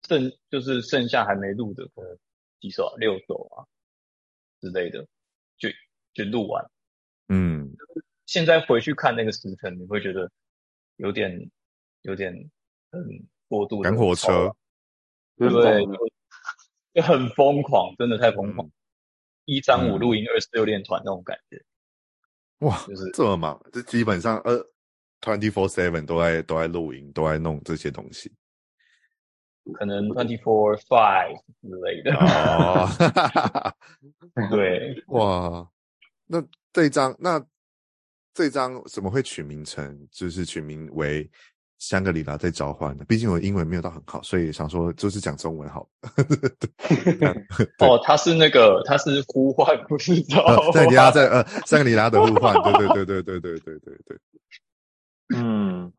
S2: 剩就是剩下还没录的可能几首啊，六首啊之类的，就就录完。嗯，现在回去看那个时辰，你会觉得有点有点嗯过度赶
S4: 火车，
S2: 对不对？就很疯狂，真的太疯狂，嗯、一三五露营，二四六练团那种感觉。
S4: 哇，就是这么忙，这基本上呃，twenty four seven 都在都在露营，都在弄这些东西，
S2: 可能 twenty four five 之类的。
S4: 哦，
S2: 对，
S4: 哇，那这张那这张怎么会取名成，就是取名为？香格里拉在召唤的，毕竟我英文没有到很好，所以想说就是讲中文好。
S2: 哦，他是那个，他是呼唤，不是召唤。
S4: 在、呃、家在呃，香格里拉的呼唤，对对对对对对对对对。
S1: 嗯，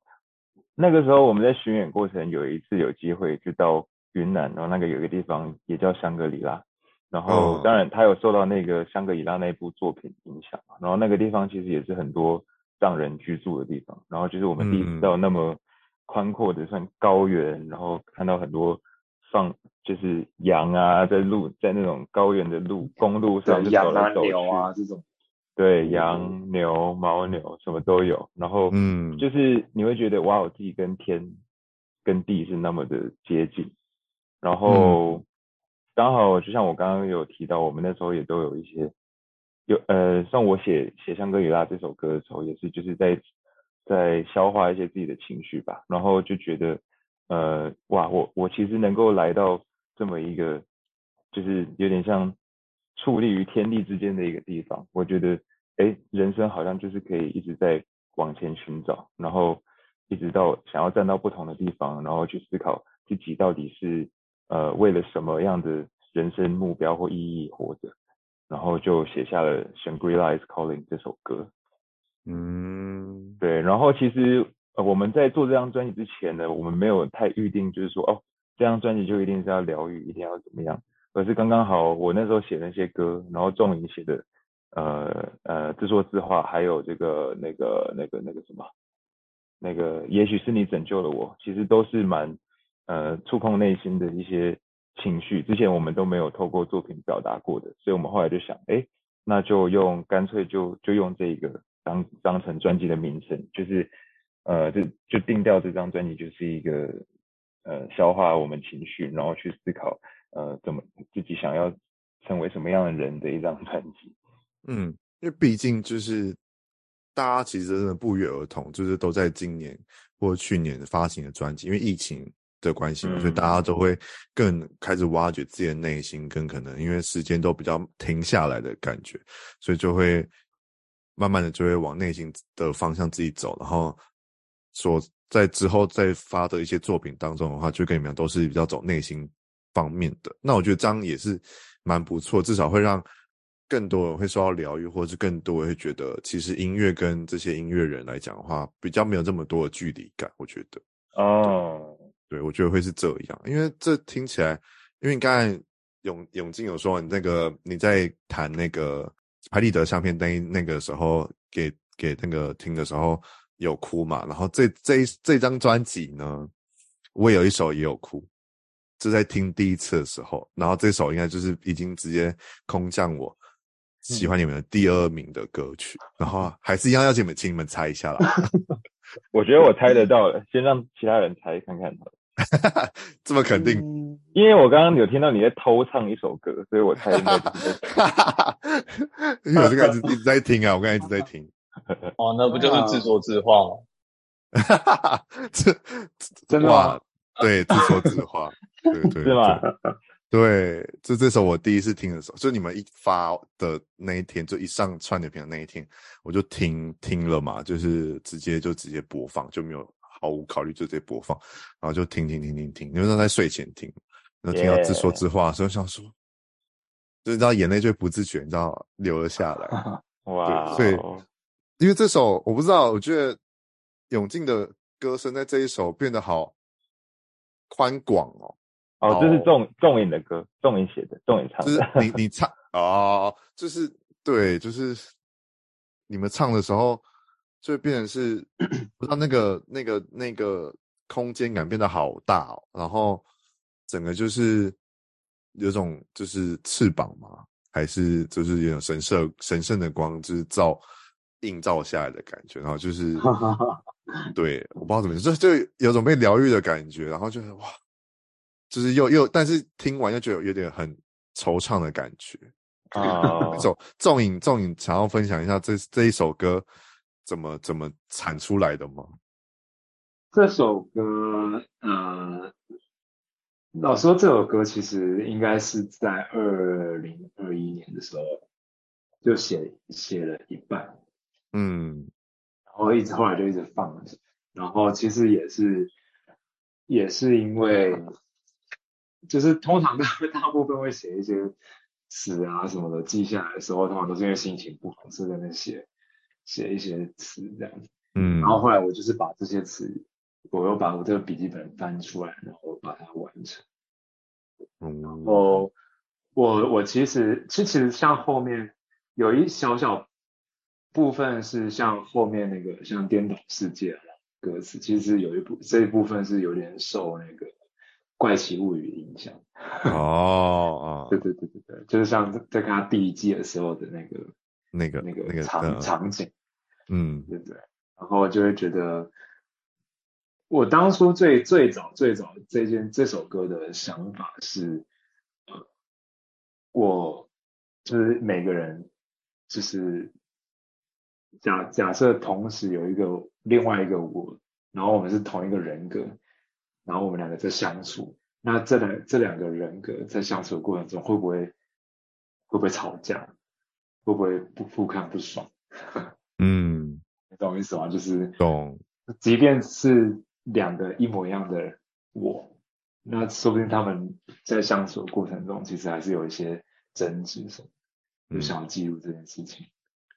S1: 那个时候我们在巡演过程有一次有机会就到云南，然后那个有一个地方也叫香格里拉，然后当然他有受到那个香格里拉那部作品影响，然后那个地方其实也是很多藏人居住的地方，然后就是我们第一次到那么宽阔的算高原，然后看到很多放就是羊啊在路在那种高原的路公路上就走来走去，
S3: 羊啊牛啊这种。
S1: 对，羊、牛、牦牛什么都有，然后嗯，就是你会觉得哇，我自己跟天、跟地是那么的接近，然后刚好就像我刚刚有提到，我们那时候也都有一些有呃，像我写写香格里拉这首歌的时候，也是就是在在消化一些自己的情绪吧，然后就觉得呃哇，我我其实能够来到这么一个，就是有点像。矗立于天地之间的一个地方，我觉得，哎，人生好像就是可以一直在往前寻找，然后一直到想要站到不同的地方，然后去思考自己到底是呃为了什么样的人生目标或意义活着，然后就写下了《Shangri-La Is Calling》这首歌。嗯，对。然后其实呃我们在做这张专辑之前呢，我们没有太预定，就是说哦，这张专辑就一定是要疗愈，一定要怎么样。而是刚刚好，我那时候写那些歌，然后仲颖写的，呃呃自说自话，还有这个那个那个那个什么，那个也许是你拯救了我，其实都是蛮呃触碰内心的一些情绪，之前我们都没有透过作品表达过的，所以我们后来就想，哎，那就用干脆就就用这个当当成专辑的名称，就是呃就就定掉这张专辑就是一个呃消化我们情绪，然后去思考。呃，怎么自己想要成为什么样的人的一张专辑？
S4: 嗯，因为毕竟就是大家其实真的不约而同，就是都在今年或去年发行的专辑，因为疫情的关系嘛，嗯、所以大家都会更开始挖掘自己的内心，跟可能因为时间都比较停下来的感觉，所以就会慢慢的就会往内心的方向自己走，然后所在之后再发的一些作品当中的话，就跟你们都是比较走内心。方面的，那我觉得这样也是蛮不错，至少会让更多人会受到疗愈，或者是更多人会觉得，其实音乐跟这些音乐人来讲的话，比较没有这么多的距离感。我觉得，哦，对，我觉得会是这样，因为这听起来，因为你刚才永永进有说，你那个你在弹那个拍立得相片那那个时候，给给那个听的时候有哭嘛，然后这这这张专辑呢，我也有一首也有哭。就在听第一次的时候，然后这首应该就是已经直接空降我喜欢你们的第二名的歌曲，嗯、然后还是一样要请你们，请你们猜一下啦。
S1: 我觉得我猜得到了，先让其他人猜看看好了。
S4: 这么肯定？
S1: 因为我刚刚有听到你在偷唱一首歌，所以我猜应该就是。
S4: 因为我这个一直一直在听啊，我刚才一直在听。
S2: 哦，那不就是自说自话吗？
S4: 这真的吗？对，自说自话。对对对，是吗？对，就这首我第一次听的时候，就你们一发的那一天，就一上串流平台那一天，我就听听了嘛，就是直接就直接播放，就没有毫无考虑就直接播放，然后就听听听听听，因为都在睡前听，然后听到自说自话的时候，想说，就你知道眼泪就不自觉，你知道流了下来。哇，对，所以因为这首我不知道，我觉得永进的歌声在这一首变得好宽广哦。
S1: 哦，这是仲仲颖的歌，仲颖写的，仲颖唱的。
S4: 就是你你 唱哦，就是对，就是你们唱的时候，就会变成是，不知道那个那个那个空间感变得好大哦，然后整个就是有种就是翅膀嘛，还是就是有种神圣神圣的光，就是照映照下来的感觉，然后就是 对，我不知道怎么，就就有种被疗愈的感觉，然后就是哇。就是又又，但是听完又觉得有点很惆怅的感觉啊。那种仲颖仲颖想要分享一下这这一首歌怎么怎么产出来的吗？
S3: 这首歌，呃，老实说，这首歌其实应该是在二零二一年的时候就写写了一半，嗯，然后一直后来就一直放着，然后其实也是也是因为。就是通常大 大部分会写一些词啊什么的记下来的时候，通常都是因为心情不好，是在那写写一些词这样子。嗯，然后后来我就是把这些词，我又把我这个笔记本翻出来，然后把它完成。嗯，然后我我其实其实像后面有一小小部分是像后面那个像颠倒世界歌词，其实有一部这一部分是有点受那个怪奇物语影响。
S4: 哦哦，
S3: 对对对对对，就是像在看他第一季的时候的那个
S4: 那个
S3: 那个
S4: 那个
S3: 场、
S4: 呃、
S3: 场景，
S4: 嗯，
S3: 对不对。然后就会觉得，我当初最最早最早这件这首歌的想法是。呃我就是每个人，就是假假设同时有一个另外一个我，然后我们是同一个人格，然后我们两个在相处，那这两这两个人格在相处的过程中会不会会不会吵架？会不会不互看不爽？
S4: 嗯，
S3: 你懂我意思吗？就是
S4: 懂，
S3: 即便是两个一模一样的我。那说不定他们在相处的过程中，其实还是有一些争执什么，就想要记录这件事情。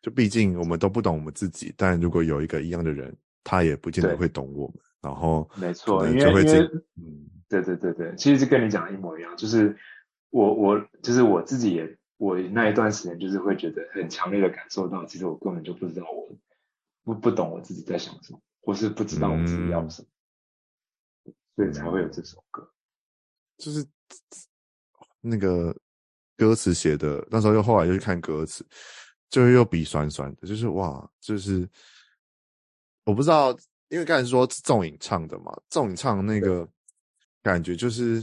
S4: 就毕竟我们都不懂我们自己，但如果有一个一样的人，他也不见得会懂我们。然后，
S3: 没错，因为因为，嗯，对对对对，其实是跟你讲的一模一样。就是我我就是我自己也，我那一段时间就是会觉得很强烈的感受到，其实我根本就不知道我不不懂我自己在想什么，或是不知道我自己要什么，嗯、所以才会有这首歌。
S4: 就是那个歌词写的，那时候又后来又去看歌词，就又鼻酸酸的。就是哇，就是我不知道，因为刚才是说仲颖唱的嘛，仲颖唱那个感觉就是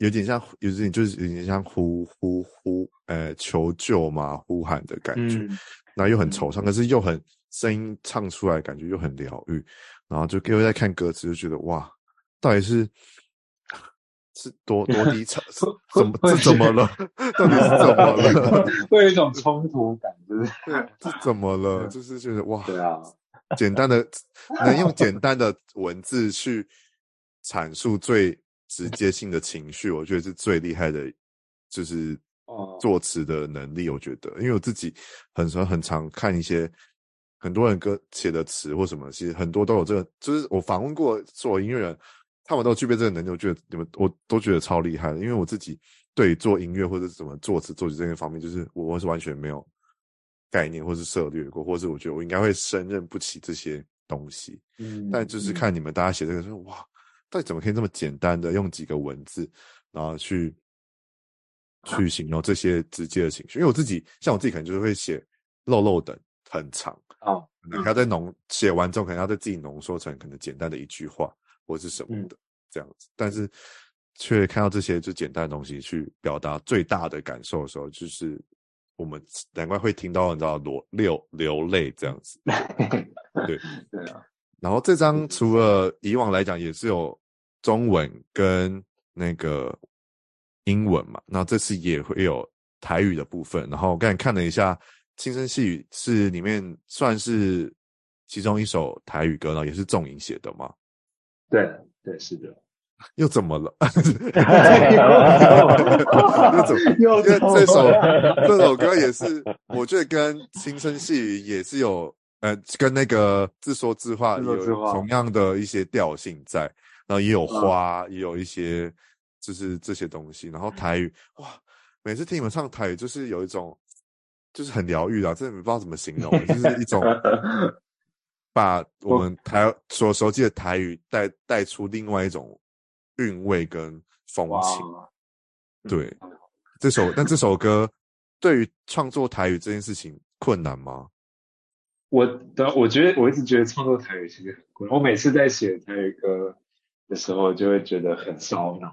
S4: 有点像，有点就是有点像呼呼呼，呃，求救嘛，呼喊的感觉，嗯、然后又很惆怅，可是又很声音唱出来，感觉又很疗愈。然后就又在看歌词，就觉得哇，到底是。是多多低沉，怎么这怎么了？到底是怎么了？
S3: 会有一种冲突感，就是
S4: 这怎么了？就是觉得哇，
S3: 对啊，
S4: 简单的能用简单的文字去阐述最直接性的情绪，我觉得是最厉害的，就是作词的能力。我觉得，因为我自己很常很常看一些很多人歌写的词或什么，其实很多都有这个，就是我访问过所有音乐人。他们都具备这个能力，我觉得你们我都觉得超厉害的。因为我自己对做音乐或者怎么作词作曲这些方面，就是我是完全没有概念，或是涉略过，或是我觉得我应该会胜任不起这些东西。嗯，但就是看你们大家写这个说，说哇，到底怎么可以这么简单的用几个文字，然后去去形容这些直接的情绪？因为我自己像我自己可能就是会写漏漏等很长哦，可能还要再浓写完之后，可能要再自己浓缩成可能简单的一句话。或是什么的这样子，嗯、但是却看到这些就简单的东西去表达最大的感受的时候，就是我们难怪会听到你知道流流流泪这样子。对对啊。然后这张除了以往来讲也是有中文跟那个英文嘛，那这次也会有台语的部分。然后我刚才看了一下，《轻声细语》是里面算是其中一首台语歌，然后也是仲颖写的嘛。
S3: 对对是的，
S4: 又怎么了？又怎么？因为这首这首歌也是，我觉得跟轻声细语也是有，呃，跟那个自说自话有同样的一些调性在，然后也有花，也有一些就是这些东西。然后台语，哇，每次听你们唱台语，就是有一种，就是很疗愈啊，真的不知道怎么形容，就是一种。把我们台所熟悉的台语带带出另外一种韵味跟风情。对，这首但这首歌对于创作台语这件事情困难吗？
S3: 我的我觉得我一直觉得创作台语其实很困难。我每次在写台语歌的时候，就会觉得很烧脑。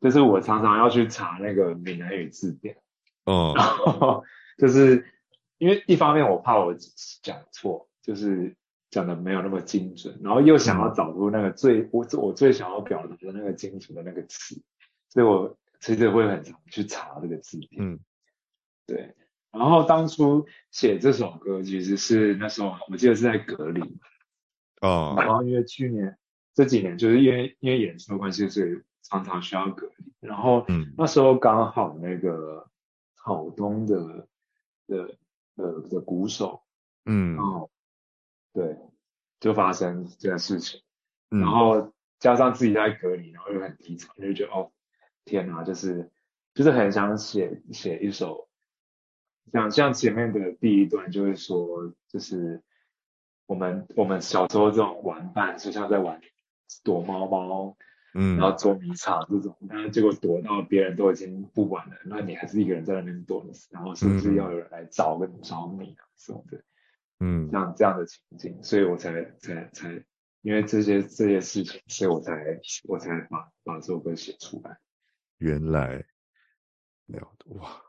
S3: 就是我常常要去查那个闽南语字典，嗯，然后就是因为一方面我怕我讲错。就是讲的没有那么精准，然后又想要找出那个最我我最想要表达的那个精准的那个词，所以我其实会很常去查这个字典。嗯，对。然后当初写这首歌，其实是那时候我记得是在隔离。哦。然后因为去年这几年就是因为因为演出的关系，所以常常需要隔离。然后那时候刚好那个草东的的的的鼓手，嗯，然后。对，就发生这件事情，嗯、然后加上自己在隔离，然后又很低潮，就觉得哦，天哪，就是就是很想写写一首，像像前面的第一段就会说，就是我们我们小时候这种玩伴，就像在玩躲猫猫，嗯，然后捉迷藏这种，但是结果躲到别人都已经不管了，那你还是一个人在那边躲，然后是不是要有人来找跟找你啊什么的，嗯，像这样的情景，所以我才才才因为这些这些事情，所以我才我才把把这首歌写出来。
S4: 原来。哇！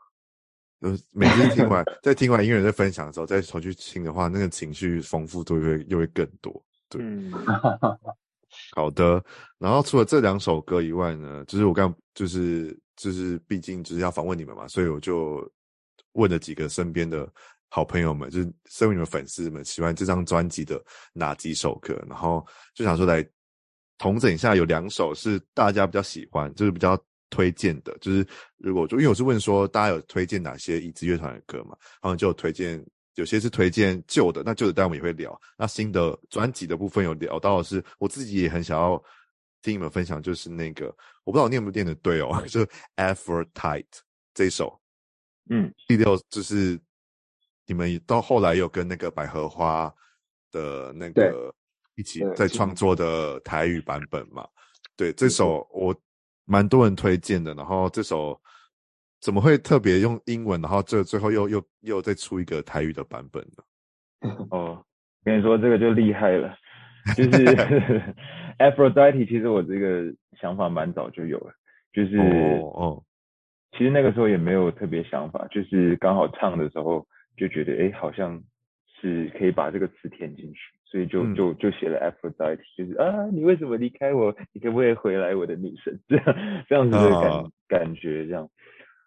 S4: 呃，每次听完，在听完音乐人在分享的时候，再重去听的话，那个情绪丰富度又会又会更多。对，嗯、好的。然后除了这两首歌以外呢，就是我刚就是就是，毕竟就是要访问你们嘛，所以我就问了几个身边的好朋友们，就是身为你们粉丝们，喜欢这张专辑的哪几首歌，然后就想说来统整一下，有两首是大家比较喜欢，就是比较。推荐的，就是如果就因为我是问说大家有推荐哪些椅子乐团的歌嘛，他们就有推荐，有些是推荐旧的，那旧的当然我们也会聊。那新的专辑的部分有聊到的是，我自己也很想要听你们分享，就是那个我不知道我念不念的对哦，就是 Aphrodite 这一首，嗯，第六就是你们到后来有跟那个百合花的那个一起在创作的台语版本嘛？对，这首我。蛮多人推荐的，然后这首怎么会特别用英文？然后这最后又又又再出一个台语的版本呢？
S1: 哦，跟你说这个就厉害了，就是 Aphrodite。其实我这个想法蛮早就有了，就是哦，哦，其实那个时候也没有特别想法，就是刚好唱的时候就觉得，哎，好像是可以把这个词填进去。所以就就就写了 Aphrodite，就是啊，你为什么离开我？你可不可以回来，我的女神？这样这样子的感、uh. 感觉这样。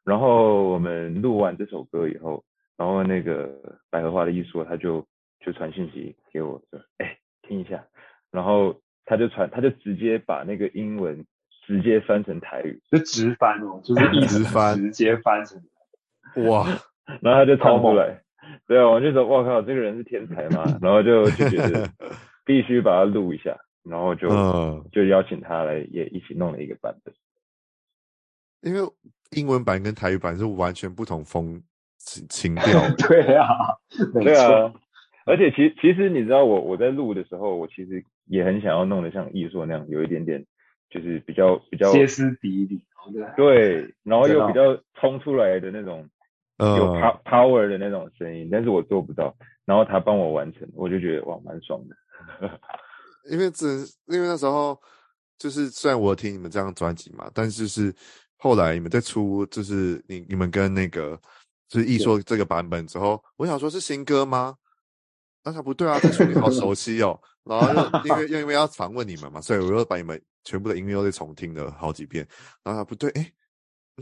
S1: 然后我们录完这首歌以后，然后那个百合花的一说，他就就传信息给我说，哎，听一下。然后他就传，他就直接把那个英文直接翻成台语，
S3: 就直翻哦，就是 一直翻，直接翻成。
S4: 哇！
S1: 然后他就唱出来。对啊，我就说，我靠，这个人是天才嘛，然后就就觉得 必须把他录一下，然后就、嗯、就邀请他来也一起弄了一个版本。
S4: 因为英文版跟台语版是完全不同风情 调。
S3: 对啊，
S1: 对啊，而且其其实你知道我我在录的时候，我其实也很想要弄得像艺术那样，有一点点就是比较比较
S3: 歇斯底里，
S1: 对，然后又比较冲出来的那种。有 power 的那种声音，但是我做不到，然后他帮我完成，我就觉得哇，蛮爽的。
S4: 因为只，因为那时候就是虽然我有听你们这张专辑嘛，但是是后来你们在出，就是你你们跟那个就是一说这个版本之后，我想说是新歌吗？那他不对啊，这旋律好熟悉哦。然后又因为又因为要访问你们嘛，所以我又把你们全部的音乐又再重听了好几遍。然后他不对，诶，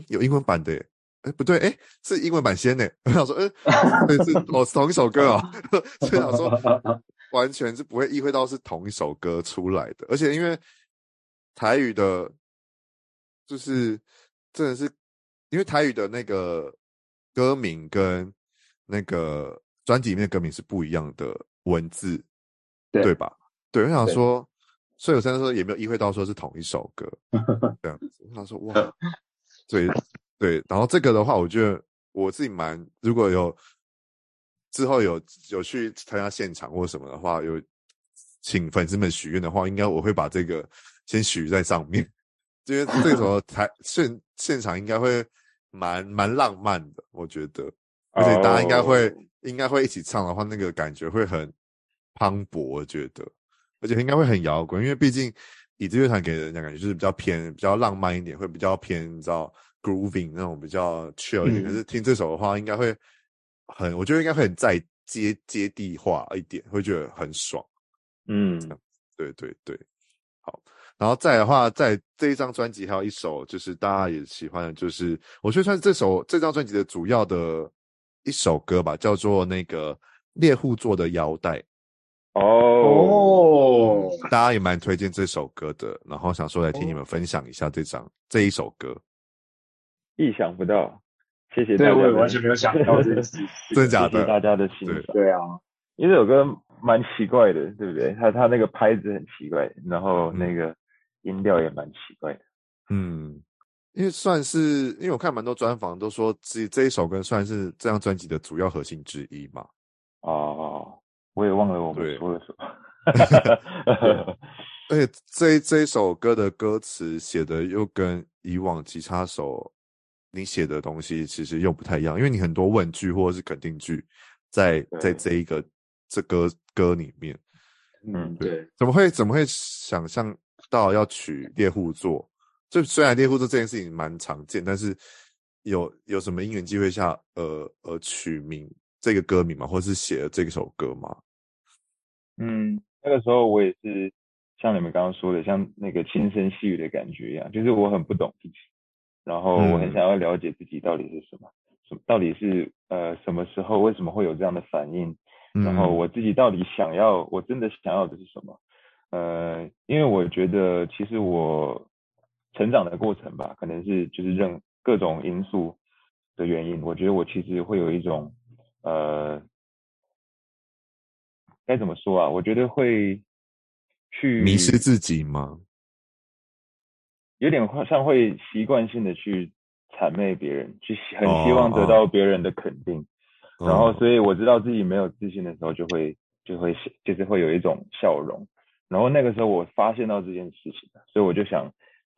S4: 有英文版的耶。哎，不对，哎，是英文版先呢。我想说，嗯，是 哦，是同一首歌哦。所以想说，完全是不会意会到是同一首歌出来的。而且因为台语的，就是真的是因为台语的那个歌名跟那个专辑里面的歌名是不一样的文字，对，对吧？对，我想说，所以我现在说也没有意会到说是同一首歌这样子。我想说，哇，对。对，然后这个的话，我觉得我自己蛮，如果有之后有有去参加现场或什么的话，有请粉丝们许愿的话，应该我会把这个先许在上面，因为这个时候台现现场应该会蛮蛮浪漫的，我觉得，而且大家应该会、oh. 应该会一起唱的话，那个感觉会很磅礴，我觉得，而且应该会很摇滚，因为毕竟椅子乐团给人家感觉就是比较偏比较浪漫一点，会比较偏你知道。Grooving 那种比较 chill 一点，可是听这首的话，应该会很，我觉得应该会很在接接地化一点，会觉得很爽。嗯，对对对，好，然后再的话，在这一张专辑还有一首，就是大家也喜欢的，就是我觉得算是这首这张专辑的主要的一首歌吧，叫做那个猎户座的腰带。
S1: 哦，
S4: 大家也蛮推荐这首歌的，然后想说来听你们分享一下这张这一首歌。
S1: 意想不到，谢谢大家。
S3: 对，我也完全没有想到这个事情，
S4: 真的假的？
S1: 谢谢大家的欣赏。
S3: 对啊，
S1: 因为这首歌蛮奇怪的，对不对？他他那个拍子很奇怪，然后那个音调也蛮奇怪的。
S4: 嗯，因为算是，因为我看蛮多专访都说，这这一首歌算是这张专辑的主要核心之一嘛。
S1: 哦，我也忘了我们说了什么。
S4: 而且这这一首歌的歌词写的又跟以往其他首你写的东西其实又不太一样，因为你很多问句或者是肯定句在在这一个这歌歌里面。
S3: 嗯，对。
S4: 怎么会怎么会想象到要取猎户座？就虽然猎户座这件事情蛮常见，但是有有什么因缘机会下，呃呃取名这个歌名嘛，或是写了这首歌吗？
S1: 嗯，那个时候我也是像你们刚刚说的，像那个轻声细语的感觉一样，就是我很不懂自己，然后我很想要了解自己到底是什么，什么到底是呃什么时候为什么会有这样的反应，然后我自己到底想要我真的想要的是什么？呃，因为我觉得其实我成长的过程吧，可能是就是任各种因素的原因，我觉得我其实会有一种呃。该怎么说啊？我觉得会去
S4: 迷失自己吗？
S1: 有点像会习惯性的去谄媚别人，去很希望得到别人的肯定。Oh, oh. 然后，所以我知道自己没有自信的时候，就会就会就是会有一种笑容。然后那个时候，我发现到这件事情，所以我就想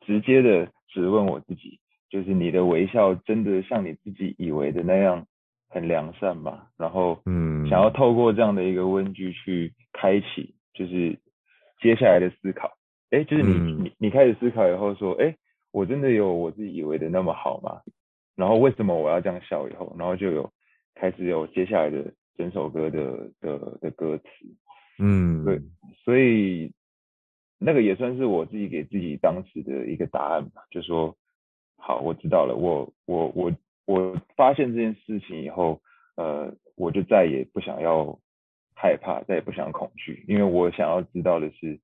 S1: 直接的质问我自己：就是你的微笑真的像你自己以为的那样？很良善吗，然后嗯，想要透过这样的一个问句去开启，就是接下来的思考。哎，就是你、嗯、你你开始思考以后说，哎，我真的有我自己以为的那么好吗？然后为什么我要这样笑？以后，然后就有开始有接下来的整首歌的的的歌词。嗯，对，所以那个也算是我自己给自己当时的一个答案吧，就说好，我知道了，我我我。我发现这件事情以后，呃，我就再也不想要害怕，再也不想恐惧，因为我想要知道的是，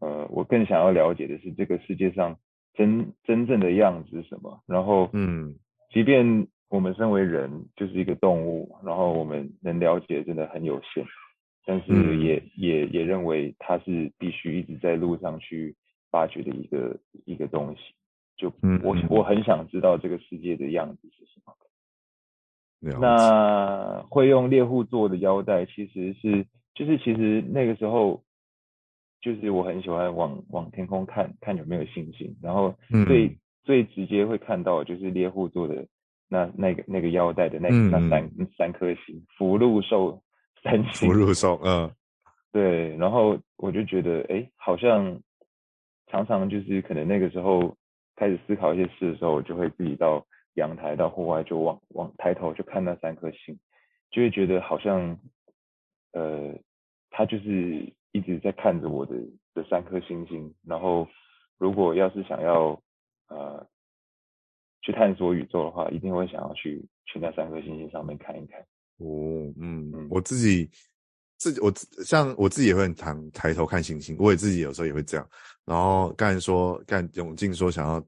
S1: 呃，我更想要了解的是这个世界上真真正的样子是什么。然后，嗯，即便我们身为人就是一个动物，然后我们能了解真的很有限，但是也、嗯、也也认为它是必须一直在路上去发掘的一个一个东西。就我我很想知道这个世界的样子是什么。那会用猎户座的腰带，其实是就是其实那个时候，就是我很喜欢往往天空看看有没有星星，然后最、嗯、最直接会看到就是猎户座的那那个那个腰带的那那三三颗星，福禄寿三星。福禄寿，嗯，对，然后我就觉得，哎，好像常常就是可能那个时候。开始思考一些事的时候，我就会自己到阳台、到户外，就往往抬头就看那三颗星，就会觉得好像，呃，他就是一直在看着我的的三颗星星。然后，如果要是想要呃去探索宇宙的话，一定会想要去去那三颗星星上面看一看。哦，嗯嗯，我自己自己我像我自己也会很常抬头看星星，我也自己有时候也会这样。然后刚才说，刚才永进说想要。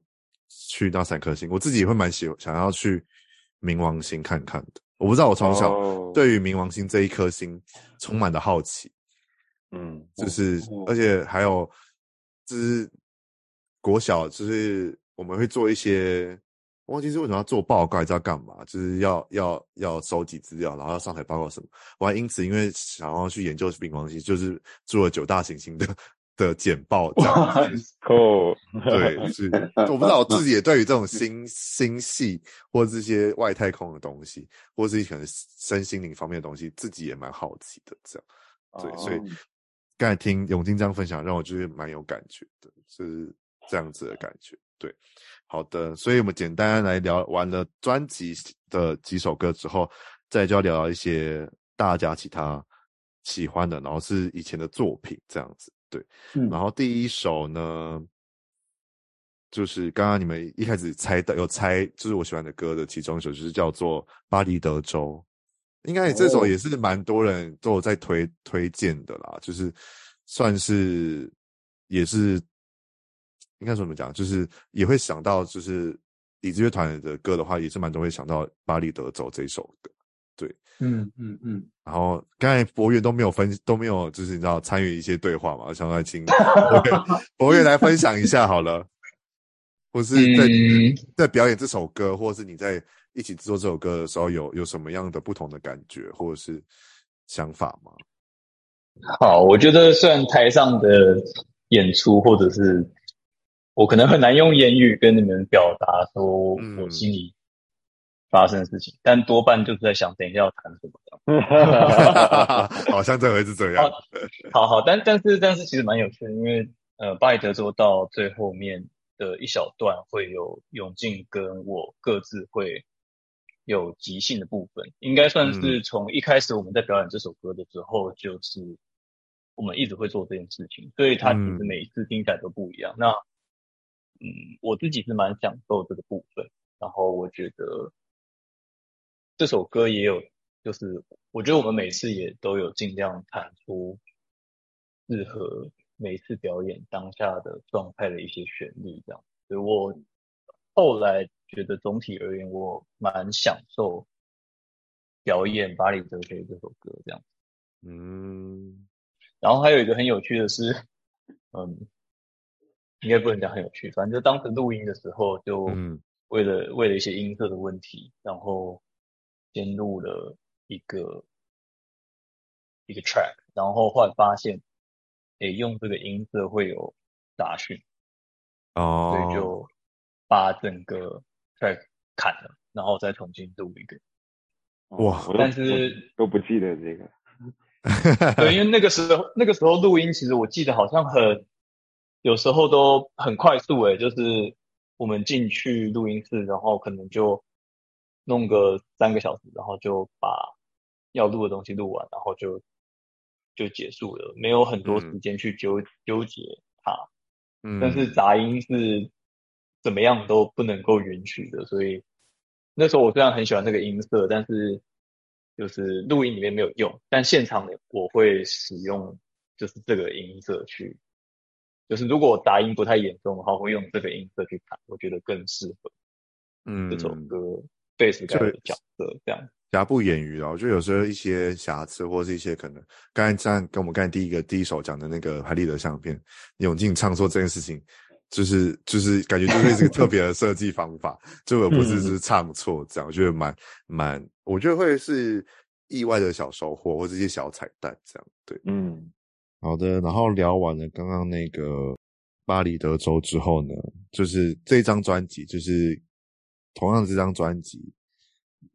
S1: 去那三颗星，我自己也会蛮喜欢，想要去冥王星看看的。我不知道，我从小对于冥王星这一颗星充满了好奇。嗯，就是，而且还有，就是国小，就是我们会做一些，我忘记是为什么要做报告，还是要干嘛，就是要要要收集资料，然后要上台报告什么。我还因此因为想要去研究冥王星，就是做了九大行星的。的简报这样对，是，我不知道我自己也对于这种星星系或这些外太空的东西，或是可能身心灵方面的东西，自己也蛮好奇的，这样，对，所以刚才听永金这样分享，让我就是蛮有感觉的，是这样子的感觉，对，好的，所以我们简单来聊完了专辑的几首歌之后，再就要聊一些大家其他喜欢的，然后是以前的作品这样子。对，然后第一首呢，嗯、就是刚刚你们一开始猜的，有猜就是我喜欢的歌的其中一首，就是叫做《巴黎德州》，应该这首也是蛮多人都有在推推荐的啦，就是算是也是应该怎么讲，就是也会想到，就是李子乐团的歌的话，也是蛮多会想到《巴黎德州》这首歌。对，嗯嗯嗯，然后刚才博远都没有分，都没有，就是你知道参与一些对话嘛，我想来请博远，博远来分享一下好了。
S4: 或是在、
S2: 嗯、
S4: 在表演这首歌，或是你在一起制作这首歌的时候，有有什么样的不同的感觉或者是想法吗？
S2: 好，我觉得虽然台上的演出，或者是我可能很难用言语跟你们表达说我心里发生的事情，嗯、但多半就是在想，等一下要谈什么 的。
S4: 好像这回是这样。
S2: 好好，但但是但是其实蛮有趣的，因为呃，巴黎德州到最后面的一小段会有永进跟我各自会有即兴的部分，应该算是从一开始我们在表演这首歌的时候，就是我们一直会做这件事情，所以它其实每一次听起来都不一样。嗯、那嗯，我自己是蛮享受这个部分，然后我觉得这首歌也有，就是我觉得我们每次也都有尽量弹出适合每一次表演当下的状态的一些旋律，这样，所以我后来。觉得总体而言，我蛮享受表演《巴黎哲学》这首歌这样。嗯，然后还有一个很有趣的是，嗯，应该不能讲很有趣，反正就当时录音的时候，就为了、嗯、为了一些音色的问题，然后先录了一个一个 track，然后后来发现，诶，用这个音色会有杂讯，哦，所以就把整个。track 砍了，然后再重新录一个。
S4: 哇！
S2: 但是
S1: 都不记得这个。
S2: 对，因为那个时候那个时候录音，其实我记得好像很，有时候都很快速诶，就是我们进去录音室，然后可能就弄个三个小时，然后就把要录的东西录完，然后就就结束了，没有很多时间去纠、嗯、纠结它。嗯。但是杂音是。怎么样都不能够允许的，所以那时候我虽然很喜欢这个音色，但是就是录音里面没有用，但现场我会使用就是这个音色去，就是如果杂音不太严重的话，会用这个音色去弹，我觉得更适合嗯这首歌贝斯、嗯、的角色这样。
S4: 瑕不掩瑜啊，我觉得有时候一些瑕疵或者是一些可能，刚才像跟我们刚才第一个第一首讲的那个海莉的相片，永进唱说这件事情。就是就是感觉就是这个特别的设计方法，就而不是是唱错这样，我觉得蛮蛮，我觉得会是意外的小收获或者一些小彩蛋这样，对，嗯，好的，然后聊完了刚刚那个巴黎德州之后呢，就是这张专辑，就是同样的这张专辑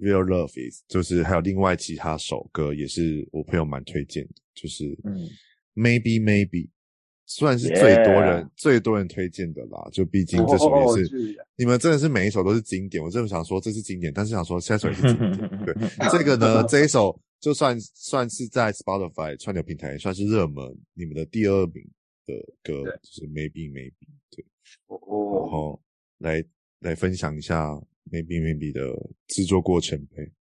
S4: 《Real Love Is》，就是还有另外其他首歌也是我朋友蛮推荐的，就是嗯，Maybe Maybe。算是最多人.最多人推荐的啦，就毕竟这首也是、oh, 你们真的是每一首都是经典，我真的想说这是经典，但是想说下首也是经典。对，这个呢，这一首就算算是在 Spotify 串流平台算是热门，你们的第二名的歌就是 Maybe Maybe，对，oh, oh. 然后来来分享一下 Maybe Maybe 的制作过程呗。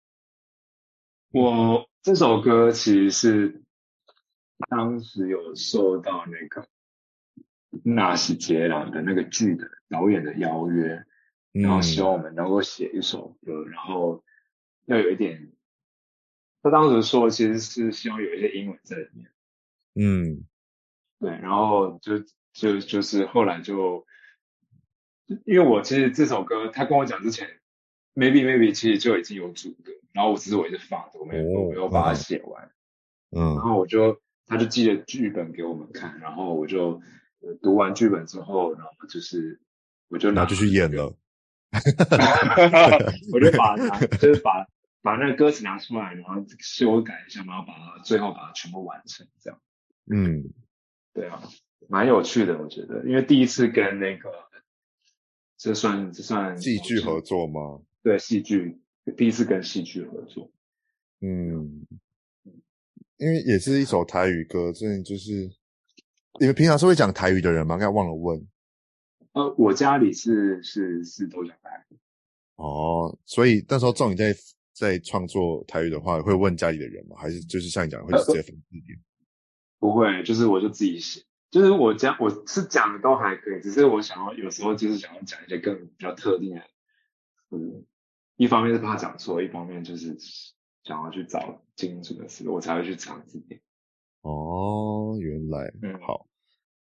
S3: 我这首歌其实是当时有受到那个。纳西杰朗的那个剧的导演的邀约，然后希望我们能够写一首歌，然后要有一点，他当时说其实是希望有一些英文在里面，嗯，对，然后就就就是后来就，因为我其实这首歌他跟我讲之前，maybe maybe 其实就已经有主歌，然后我只是我一直放着，我没有我没有把它写完，嗯，然后我就他就寄了剧本给我们看，然后我就。读完剧本之后，然后就是我就拿
S4: 就去演了，
S3: 我就把它就是把把那个歌词拿出来，然后修改一下，然后把它最后把它全部完成，这样。嗯，对啊，蛮有趣的，我觉得，因为第一次跟那个这算这算
S4: 戏剧合作吗？
S3: 对，戏剧第一次跟戏剧合作。嗯，
S4: 因为也是一首台语歌，所以就是。你们平常是会讲台语的人吗？刚才忘了问。
S3: 呃，我家里是是是都讲台语。
S4: 哦，所以那时候仲你在在创作台语的话，会问家里的人吗？还是就是像你讲，会直接分字典？
S3: 不会，就是我就自己写。就是我讲，我是讲的都还可以，只是我想要有时候就是想要讲一些更比较特定的。嗯，一方面是怕讲错，一方面就是想要去找精准的词，我才会去查字典。
S4: 哦，原来，嗯，好，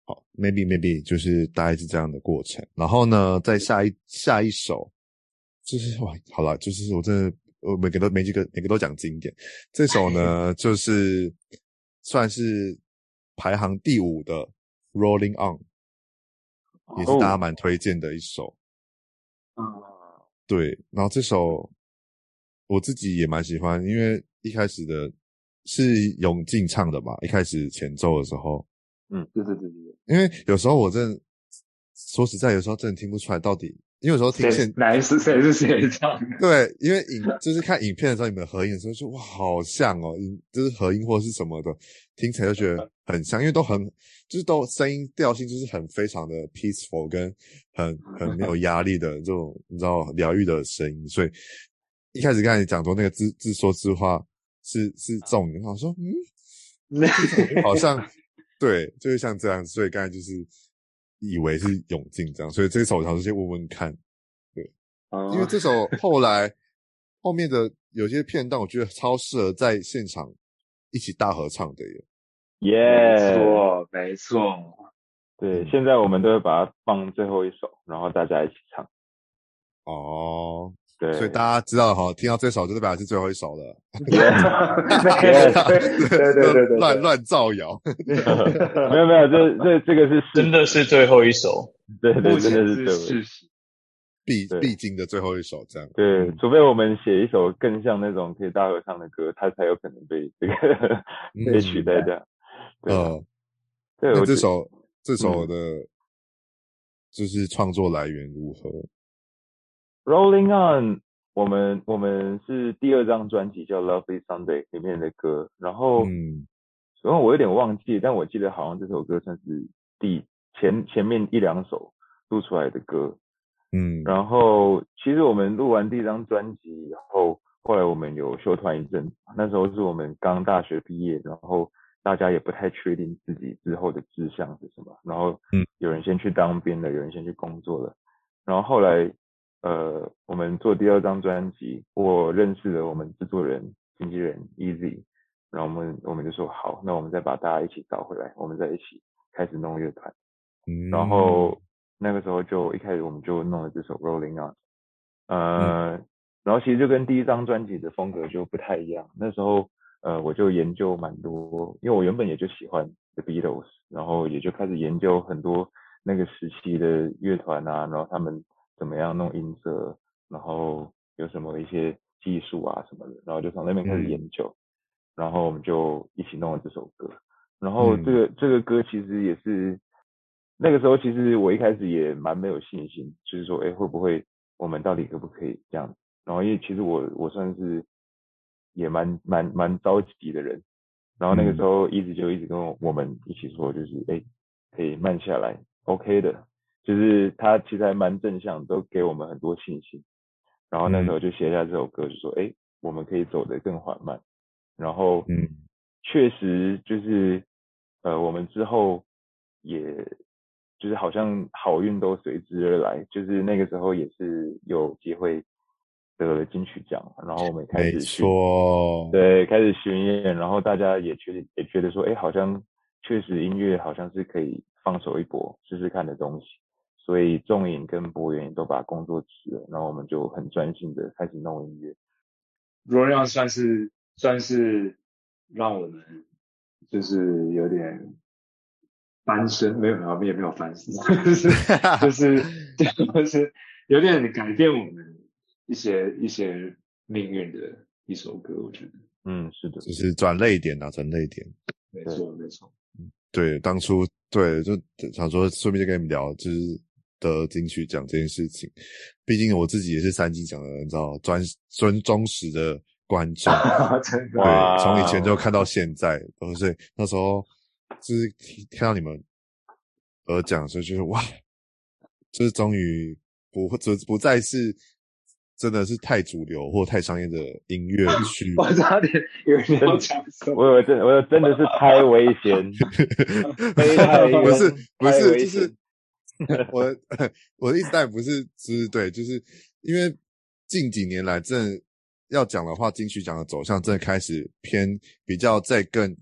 S4: 好，maybe maybe 就是大概是这样的过程。然后呢，再下一下一首，就是哇，好了，就是我真的我每个都每几个每个都讲经典。这首呢，就是算是排行第五的《Rolling On》，也是大家蛮推荐的一首。
S3: 嗯，
S4: 对。然后这首我自己也蛮喜欢，因为一开始的是永进唱的嘛，一开始前奏的时候。
S3: 嗯，对对对对对，
S4: 因为有时候我真的说实在，有时候真的听不出来到底，因为有时候听现
S3: 哪是谁是谁唱的，
S4: 对，因为影就是看影片的时候，你们合音的时候就哇，好像哦，就是合音或是什么的，听起来就觉得很像，因为都很就是都声音调性就是很非常的 peaceful，跟很很没有压力的这种你知道疗愈的声音，所以一开始刚才你讲说那个自自说自话是是这种，我说嗯，好像。对，就是像这样，所以刚才就是以为是永靖这样，所以这首我想先问问看，对，
S3: 嗯、
S4: 因为这首后来后面的有些片段，我觉得超适合在现场一起大合唱的耶，
S1: 耶，
S3: 没错，没错，
S1: 对，现在我们都会把它放最后一首，然后大家一起唱，
S4: 哦。
S1: 对，
S4: 所以大家知道哈，听到这首就代表是最后一首了。
S3: 对。对对对，
S4: 乱乱造谣。
S1: 没有没有，这这这个是
S2: 真的是最后一首。
S1: 对对，真的是
S3: 事实，
S4: 必必经的最后一首，这样。
S1: 对，除非我们写一首更像那种可以大合唱的歌，它才有可能被这个 被取代掉。
S4: 嗯，对这首这首的，就是创作来源如何
S1: ？Rolling On，我们我们是第二张专辑叫 Lovely Sunday 里面的歌，然后，嗯，然后我有点忘记，但我记得好像这首歌算是第前前面一两首录出来的歌，
S4: 嗯，
S1: 然后其实我们录完第一张专辑以后，后来我们有休团一阵，那时候是我们刚大学毕业，然后大家也不太确定自己之后的志向是什么，然后，嗯，有人先去当兵了，有人先去工作了，然后后来。呃，我们做第二张专辑，我认识了我们制作人、经纪人 Easy，然后我们我们就说好，那我们再把大家一起找回来，我们再一起开始弄乐团。
S4: 嗯，
S1: 然后那个时候就一开始我们就弄了这首 Rolling On，呃，嗯、然后其实就跟第一张专辑的风格就不太一样。那时候呃，我就研究蛮多，因为我原本也就喜欢 The Beatles，然后也就开始研究很多那个时期的乐团啊，然后他们。怎么样弄音色，然后有什么一些技术啊什么的，然后就从那边开始研究，嗯、然后我们就一起弄了这首歌。然后这个、嗯、这个歌其实也是那个时候，其实我一开始也蛮没有信心，就是说，哎，会不会我们到底可不可以这样？然后因为其实我我算是也蛮蛮蛮着急的人，然后那个时候一直就一直跟我们一起说，就是哎，可以慢下来，OK 的。就是他其实还蛮正向，都给我们很多信心。然后那时候就写下这首歌，就说：“哎、嗯，我们可以走得更缓慢。”然后，嗯，确实就是，呃，我们之后也，就是好像好运都随之而来。就是那个时候也是有机会得了金曲奖，然后我们开始
S4: 去，
S1: 对，开始巡演，然后大家也觉得也觉得说：“哎，好像确实音乐好像是可以放手一搏，试试看的东西。”所以仲颖跟博源都把工作辞了，然后我们就很专心的开始弄音
S3: 乐。On 算是算是让我们就是有点翻身，没有没有也没有翻身，就是 就是 就是有点改变我们一些一些命运的一首歌，我觉得。
S1: 嗯，是的，
S4: 就是转泪点啊，转泪点。
S3: 没错没错，
S4: 嗯，对，当初对就想说顺便就跟你们聊，就是。得金曲奖这件事情，毕竟我自己也是三金奖的，你知道，专专忠实的观众，对，从以前就看到现在，所以那时候就是看到你们得奖的时候，就是哇，就是终于不不不再是真的是太主流或太商业的音乐 去，
S3: 我差点。以为你要讲什么，
S1: 我以为真我真的是太危险，
S4: 不是不是就是。我 我的意思当然不是，是，对，就是因为近几年来，真的要讲的话，金曲奖的走向真的开始偏比较再更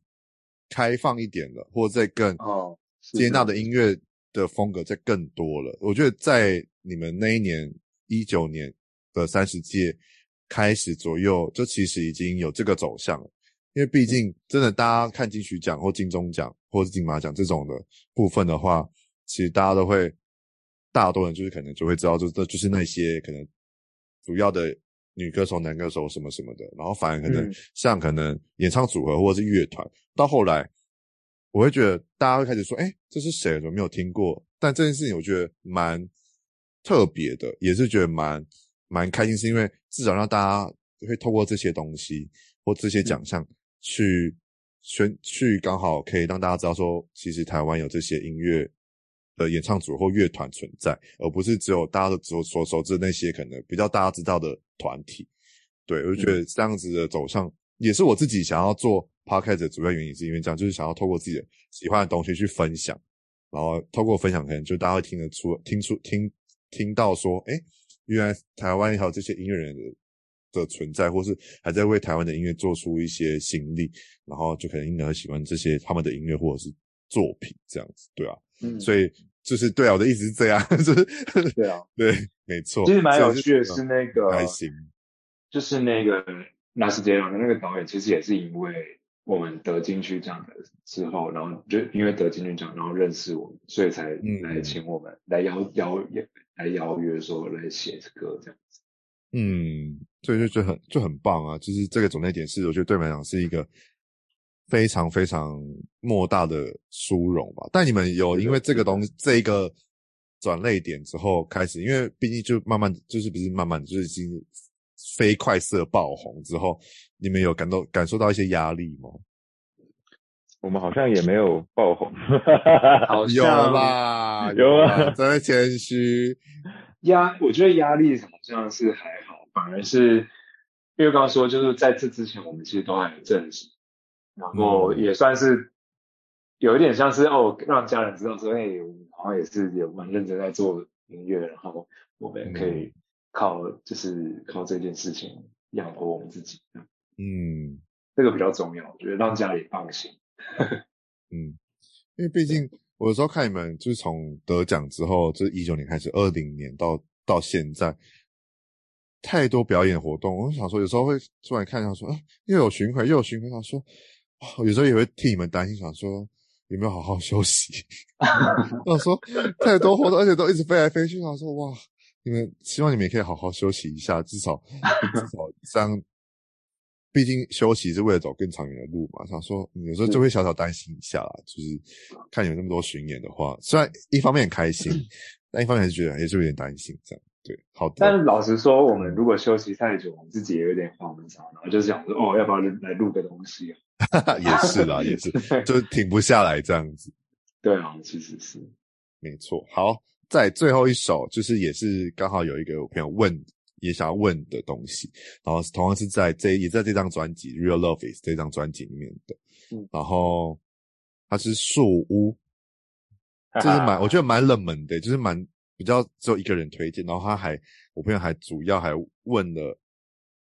S4: 开放一点了，或再更
S3: 哦，
S4: 接纳的音乐的风格在更多了。我觉得在你们那一年一九年的三十届开始左右，就其实已经有这个走向了。因为毕竟真的，大家看金曲奖或金钟奖或是金马奖这种的部分的话，其实大家都会，大多人就是可能就会知道，就这就是那些可能主要的女歌手、男歌手什么什么的。然后反而可能像可能演唱组合或者是乐团，到后来。我会觉得大家会开始说：“哎，这是谁？怎么没有听过？”但这件事情我觉得蛮特别的，也是觉得蛮蛮开心，是因为至少让大家会透过这些东西或这些奖项去宣去，刚好可以让大家知道说，其实台湾有这些音乐的演唱组或乐团存在，而不是只有大家都所所熟知的那些可能比较大家知道的团体。对，我就觉得这样子的走向也是我自己想要做。Podcast 的主要原因是因为这样，就是想要透过自己的喜欢的东西去分享，然后透过分享，可能就大家会听得出、听出、听听到说，哎，原来台湾还有这些音乐人的的存在，或是还在为台湾的音乐做出一些心力，然后就可能因而喜欢这些他们的音乐或者是作品这样子，对啊，嗯，所以就是对啊，我的意思是这样，就是对啊，对，没错。
S3: 其实蛮有趣的是那个
S4: 还行，
S3: 就是那个那是这样的那个导演，其实也是因为。我们得金曲奖的之后，然后就因为得金曲奖，然后认识我们，所以才来请我们、嗯、来邀邀来邀约说来写歌这样子。
S4: 嗯，所以就觉得很就很棒啊！就是这个转捩点是，我觉得对我们来讲是一个非常非常莫大的殊荣吧。但你们有因为这个东西这一个转泪点之后开始，因为毕竟就慢慢就是不是慢慢就是已经。飞快色爆红之后，你们有感到感受到一些压力吗？
S1: 我们好像也没有爆红，
S3: 好
S4: 像有吧？有啊，在谦虚。
S3: 压，我觉得压力好像是还好，反而是因为刚刚说，就是在这之前，我们其实都还很正式，然后也算是有一点像是哦，让家人知道说，哎，我们好像也是有蛮认真在做音乐，然后我们可以。靠，就是靠这件事情养活我们自己。嗯，这个比较重要，我觉得让家里放心。
S4: 嗯，因为毕竟我有时候看你们，就是从得奖之后，就是一九年开始，二零年到到现在，太多表演活动，我想说，有时候会突然看一下说，啊，又有巡回，又有巡回，想说，有时候也会替你们担心，想说有没有好好休息。我想说太多活动，而且都一直飞来飞去，想说哇。你们希望你们也可以好好休息一下，至少至少 这样，毕竟休息是为了走更长远的路嘛。想说有时候就会小小担心一下啦，就是看你们那么多巡演的话，虽然一方面很开心，但一方面还是觉得也是有点担心这样。对，好的。
S3: 但老实说，我们如果休息太久，我们自己也有点慌张，然后就是想说，哦，要不要来录个东西啊？
S4: 也是啦，也是，就停不下来这样子。
S3: 对啊，其实是
S4: 没错。好。在最后一首，就是也是刚好有一个我朋友问，也想要问的东西，然后同样是在这也在这张专辑《Real Love Is》这张专辑里面的，嗯，然后它是树屋，这是蛮我觉得蛮冷门的，就是蛮比较只有一个人推荐，然后他还我朋友还主要还问了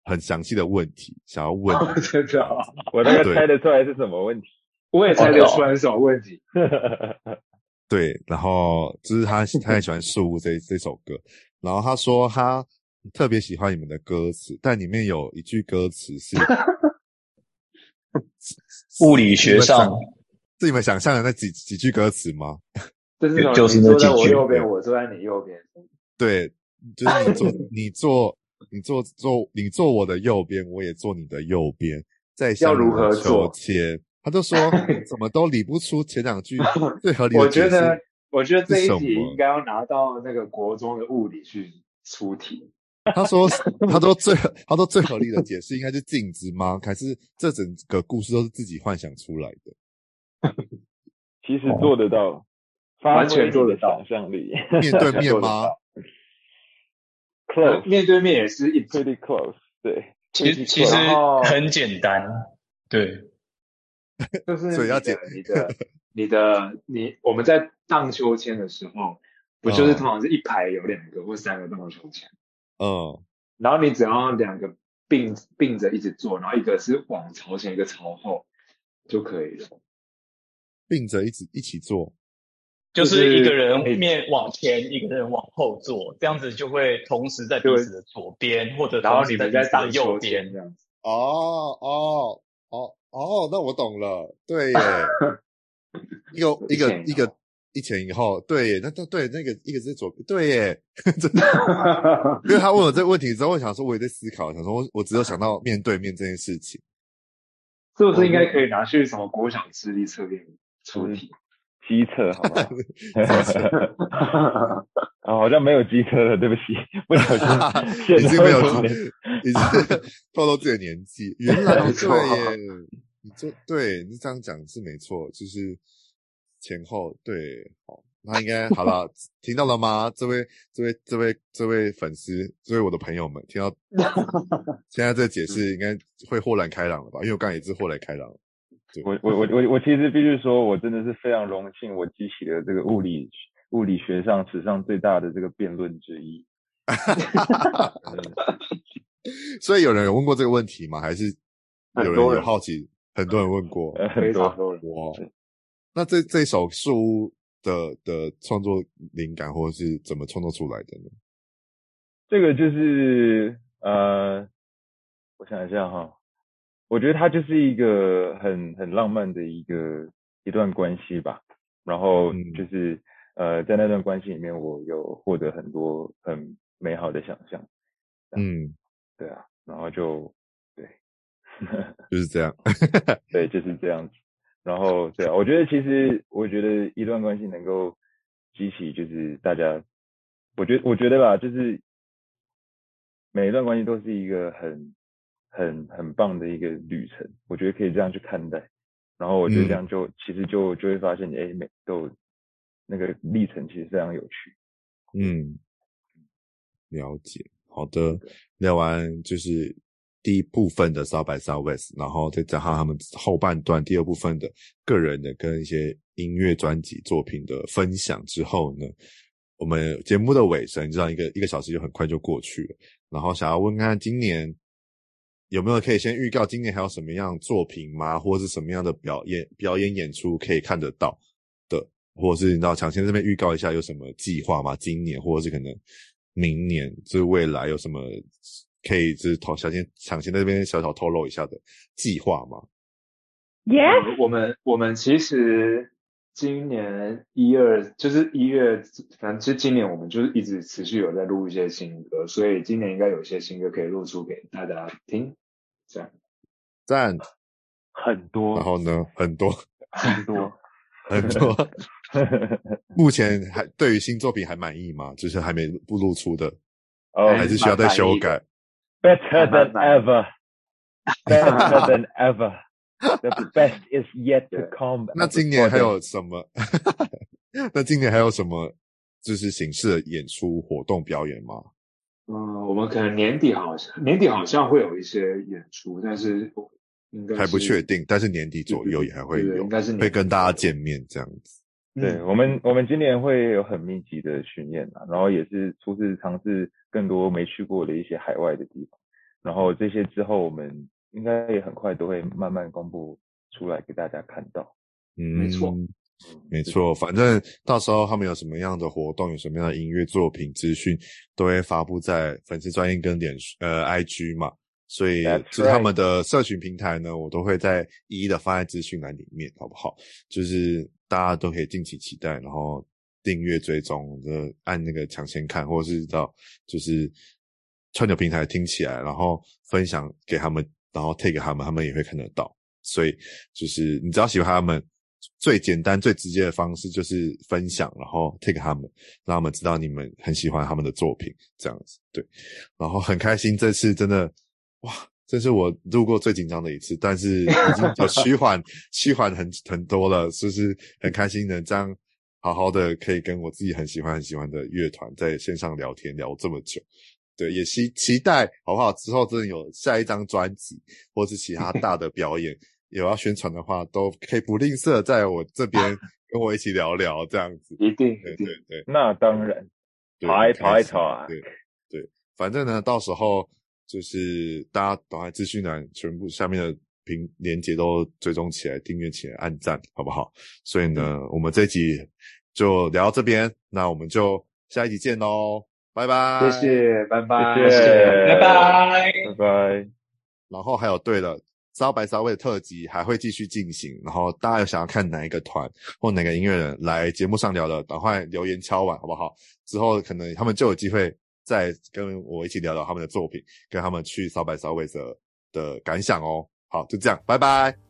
S4: 很详细的问题，想要问，
S1: 哦、真的、哦，我那个猜得出来是什么问题，
S3: 我也猜得出来是什么问题。
S4: 对，然后就是他，他很喜欢《树屋》这这首歌，然后他说他特别喜欢你们的歌词，但里面有一句歌词是
S2: 物理学上，
S4: 是你们想象的那几几句歌词吗？
S3: 就是就是那几句。我右边，我坐在你右边。
S4: 对，就是你坐，你坐，你坐坐，你坐我的右边，我也坐你的右边，在要如何做切。他就 说怎么都理不出前两句 最合理的解释。我觉得，
S3: 我觉得这一题应该要拿到那个国中的物理去出题。
S4: 他说，他说最，他说最合理的解释应该是镜子吗？还是这整个故事都是自己幻想出来的？
S1: 其实做得到，
S3: 完全做得到。
S1: 想象力
S4: 面对面吗
S1: ？Close，
S3: 面对面也是
S1: pretty close。对，
S2: 其实其实很简单。对。
S3: 就是所以要解你的、你的、你，我们在荡秋千的时候，不就是通常是一排有两个或三个荡秋千？
S4: 嗯，
S3: 然后你只要两个并并着一直做，然后一个是往朝前，一个朝后就可以了。
S4: 并着一直一起做，
S2: 就是一个人面往前，一个人往后坐，这样子就会同时在彼此的左边，或者同时在彼此的右边这样子。
S4: 哦哦哦哦，那我懂了，对耶，一个一个一个一前一后，对耶，那那对那个一个是左边，对耶，真的，因为他问我这个问题之后，我想说我也在思考，想说我我只有想到面对面这件事情，
S3: 是不是应该可以拿去什么国小智力测验出题？
S1: 机车，好吧，啊，好像没有机车了，对不起，不小心，
S4: 已经没有机，已经透露自己的年纪。原来对耶，你这对你这样讲是没错，就是前后对，好，那应该好了，听到了吗？这位，这位，这位，这位粉丝，这位我的朋友们，听到现在这个解释，应该会豁然开朗了吧？因为我刚才也是豁然开朗。
S1: 我我我我我其实必须说，我真的是非常荣幸，我激起了这个物理物理学上史上最大的这个辩论之一。
S4: 所以有人有问过这个问题吗？还是有人有好奇？很多人问过，
S3: 非常多人。
S4: 哇，那这这首书的的创作灵感，或者是怎么创作出来的呢？
S1: 这个就是呃，我想一下哈。我觉得它就是一个很很浪漫的一个一段关系吧，然后就是、嗯、呃，在那段关系里面，我有获得很多很美好的想象。
S4: 嗯，
S1: 对啊，然后就对，
S4: 就是这样，
S1: 对，就是这样子。然后对啊，我觉得其实我觉得一段关系能够激起就是大家，我觉得我觉得吧，就是每一段关系都是一个很。很很棒的一个旅程，我觉得可以这样去看待。然后我觉得这样就、嗯、其实就就会发现，哎，每都那个历程其实非常有趣。
S4: 嗯，了解。好的，聊完就是第一部分的 South by Southwest，然后再加上他们后半段第二部分的个人的跟一些音乐专辑作品的分享之后呢，我们节目的尾声，你知道一个一个小时就很快就过去了。然后想要问看今年。有没有可以先预告今年还有什么样作品吗？或者是什么样的表演表演演出可以看得到的？或者是你知道抢先这边预告一下有什么计划吗？今年或者是可能明年，就是未来有什么可以就是投抢先抢先在这边小小透露一下的计划吗
S3: ？Yes，我们我们其实今年一二就是一月，反正其实今年我们就是一直持续有在录一些新歌，所以今年应该有一些新歌可以录出给大家听。赞
S4: 赞
S1: 很多，
S4: 然后呢？很多
S1: 很多
S4: 很多。目前还对于新作品还满意吗？就是还没不露出的，哦，还是需要再修改。
S1: Better than ever, better than ever. The best is yet to come.
S4: 那今年还有什么？那今年还有什么？就是形式的演出活动表演吗？
S3: 嗯，我们可能年底好像年底好像会有一些演出，但是应该
S4: 还不确定。但是年底左右也还会有，应该是会跟大家见面这样子。
S1: 对，我们，我们今年会有很密集的巡演啊，然后也是初次尝试更多没去过的一些海外的地方。然后这些之后，我们应该也很快都会慢慢公布出来给大家看到。
S4: 嗯，没错。没错，反正到时候他们有什么样的活动，有什么样的音乐作品资讯，都会发布在粉丝专业跟点呃 IG 嘛，所以就是他们的社群平台呢，我都会在一一的放在资讯栏里面，好不好？就是大家都可以敬请期待，然后订阅追踪，就按那个抢先看，或者是到就是串流平台听起来，然后分享给他们，然后 take 他们，他们也会看得到。所以就是你只要喜欢他们。最简单、最直接的方式就是分享，然后 take 他们，让他们知道你们很喜欢他们的作品，这样子对。然后很开心，这次真的哇，这是我录过最紧张的一次，但是已经有趋缓、缓很很多了，就是很开心能这样好好的可以跟我自己很喜欢、很喜欢的乐团在线上聊天聊这么久。对，也期期待好不好？之后真的有下一张专辑，或是其他大的表演。有要宣传的话，都可以不吝啬在我这边 跟我一起聊聊，这样子。
S3: 一定，
S4: 对对对，
S1: 那当然，跑一跑一跑啊，
S4: 对对，反正呢，到时候就是大家都在资讯栏全部下面的平连接都追踪起来，订阅起来，按赞，好不好？所以呢，我们这集就聊到这边，那我们就下一集见喽，拜拜，
S3: 谢谢，拜拜，
S1: 谢谢，
S2: 拜拜，
S1: 拜拜。
S4: 然后还有对了，烧白烧味的特辑还会继续进行，然后大家有想要看哪一个团或哪个音乐人来节目上聊的，赶快留言敲碗好不好？之后可能他们就有机会再跟我一起聊聊他们的作品，跟他们去烧白烧味的的感想哦。好，就这样，拜拜。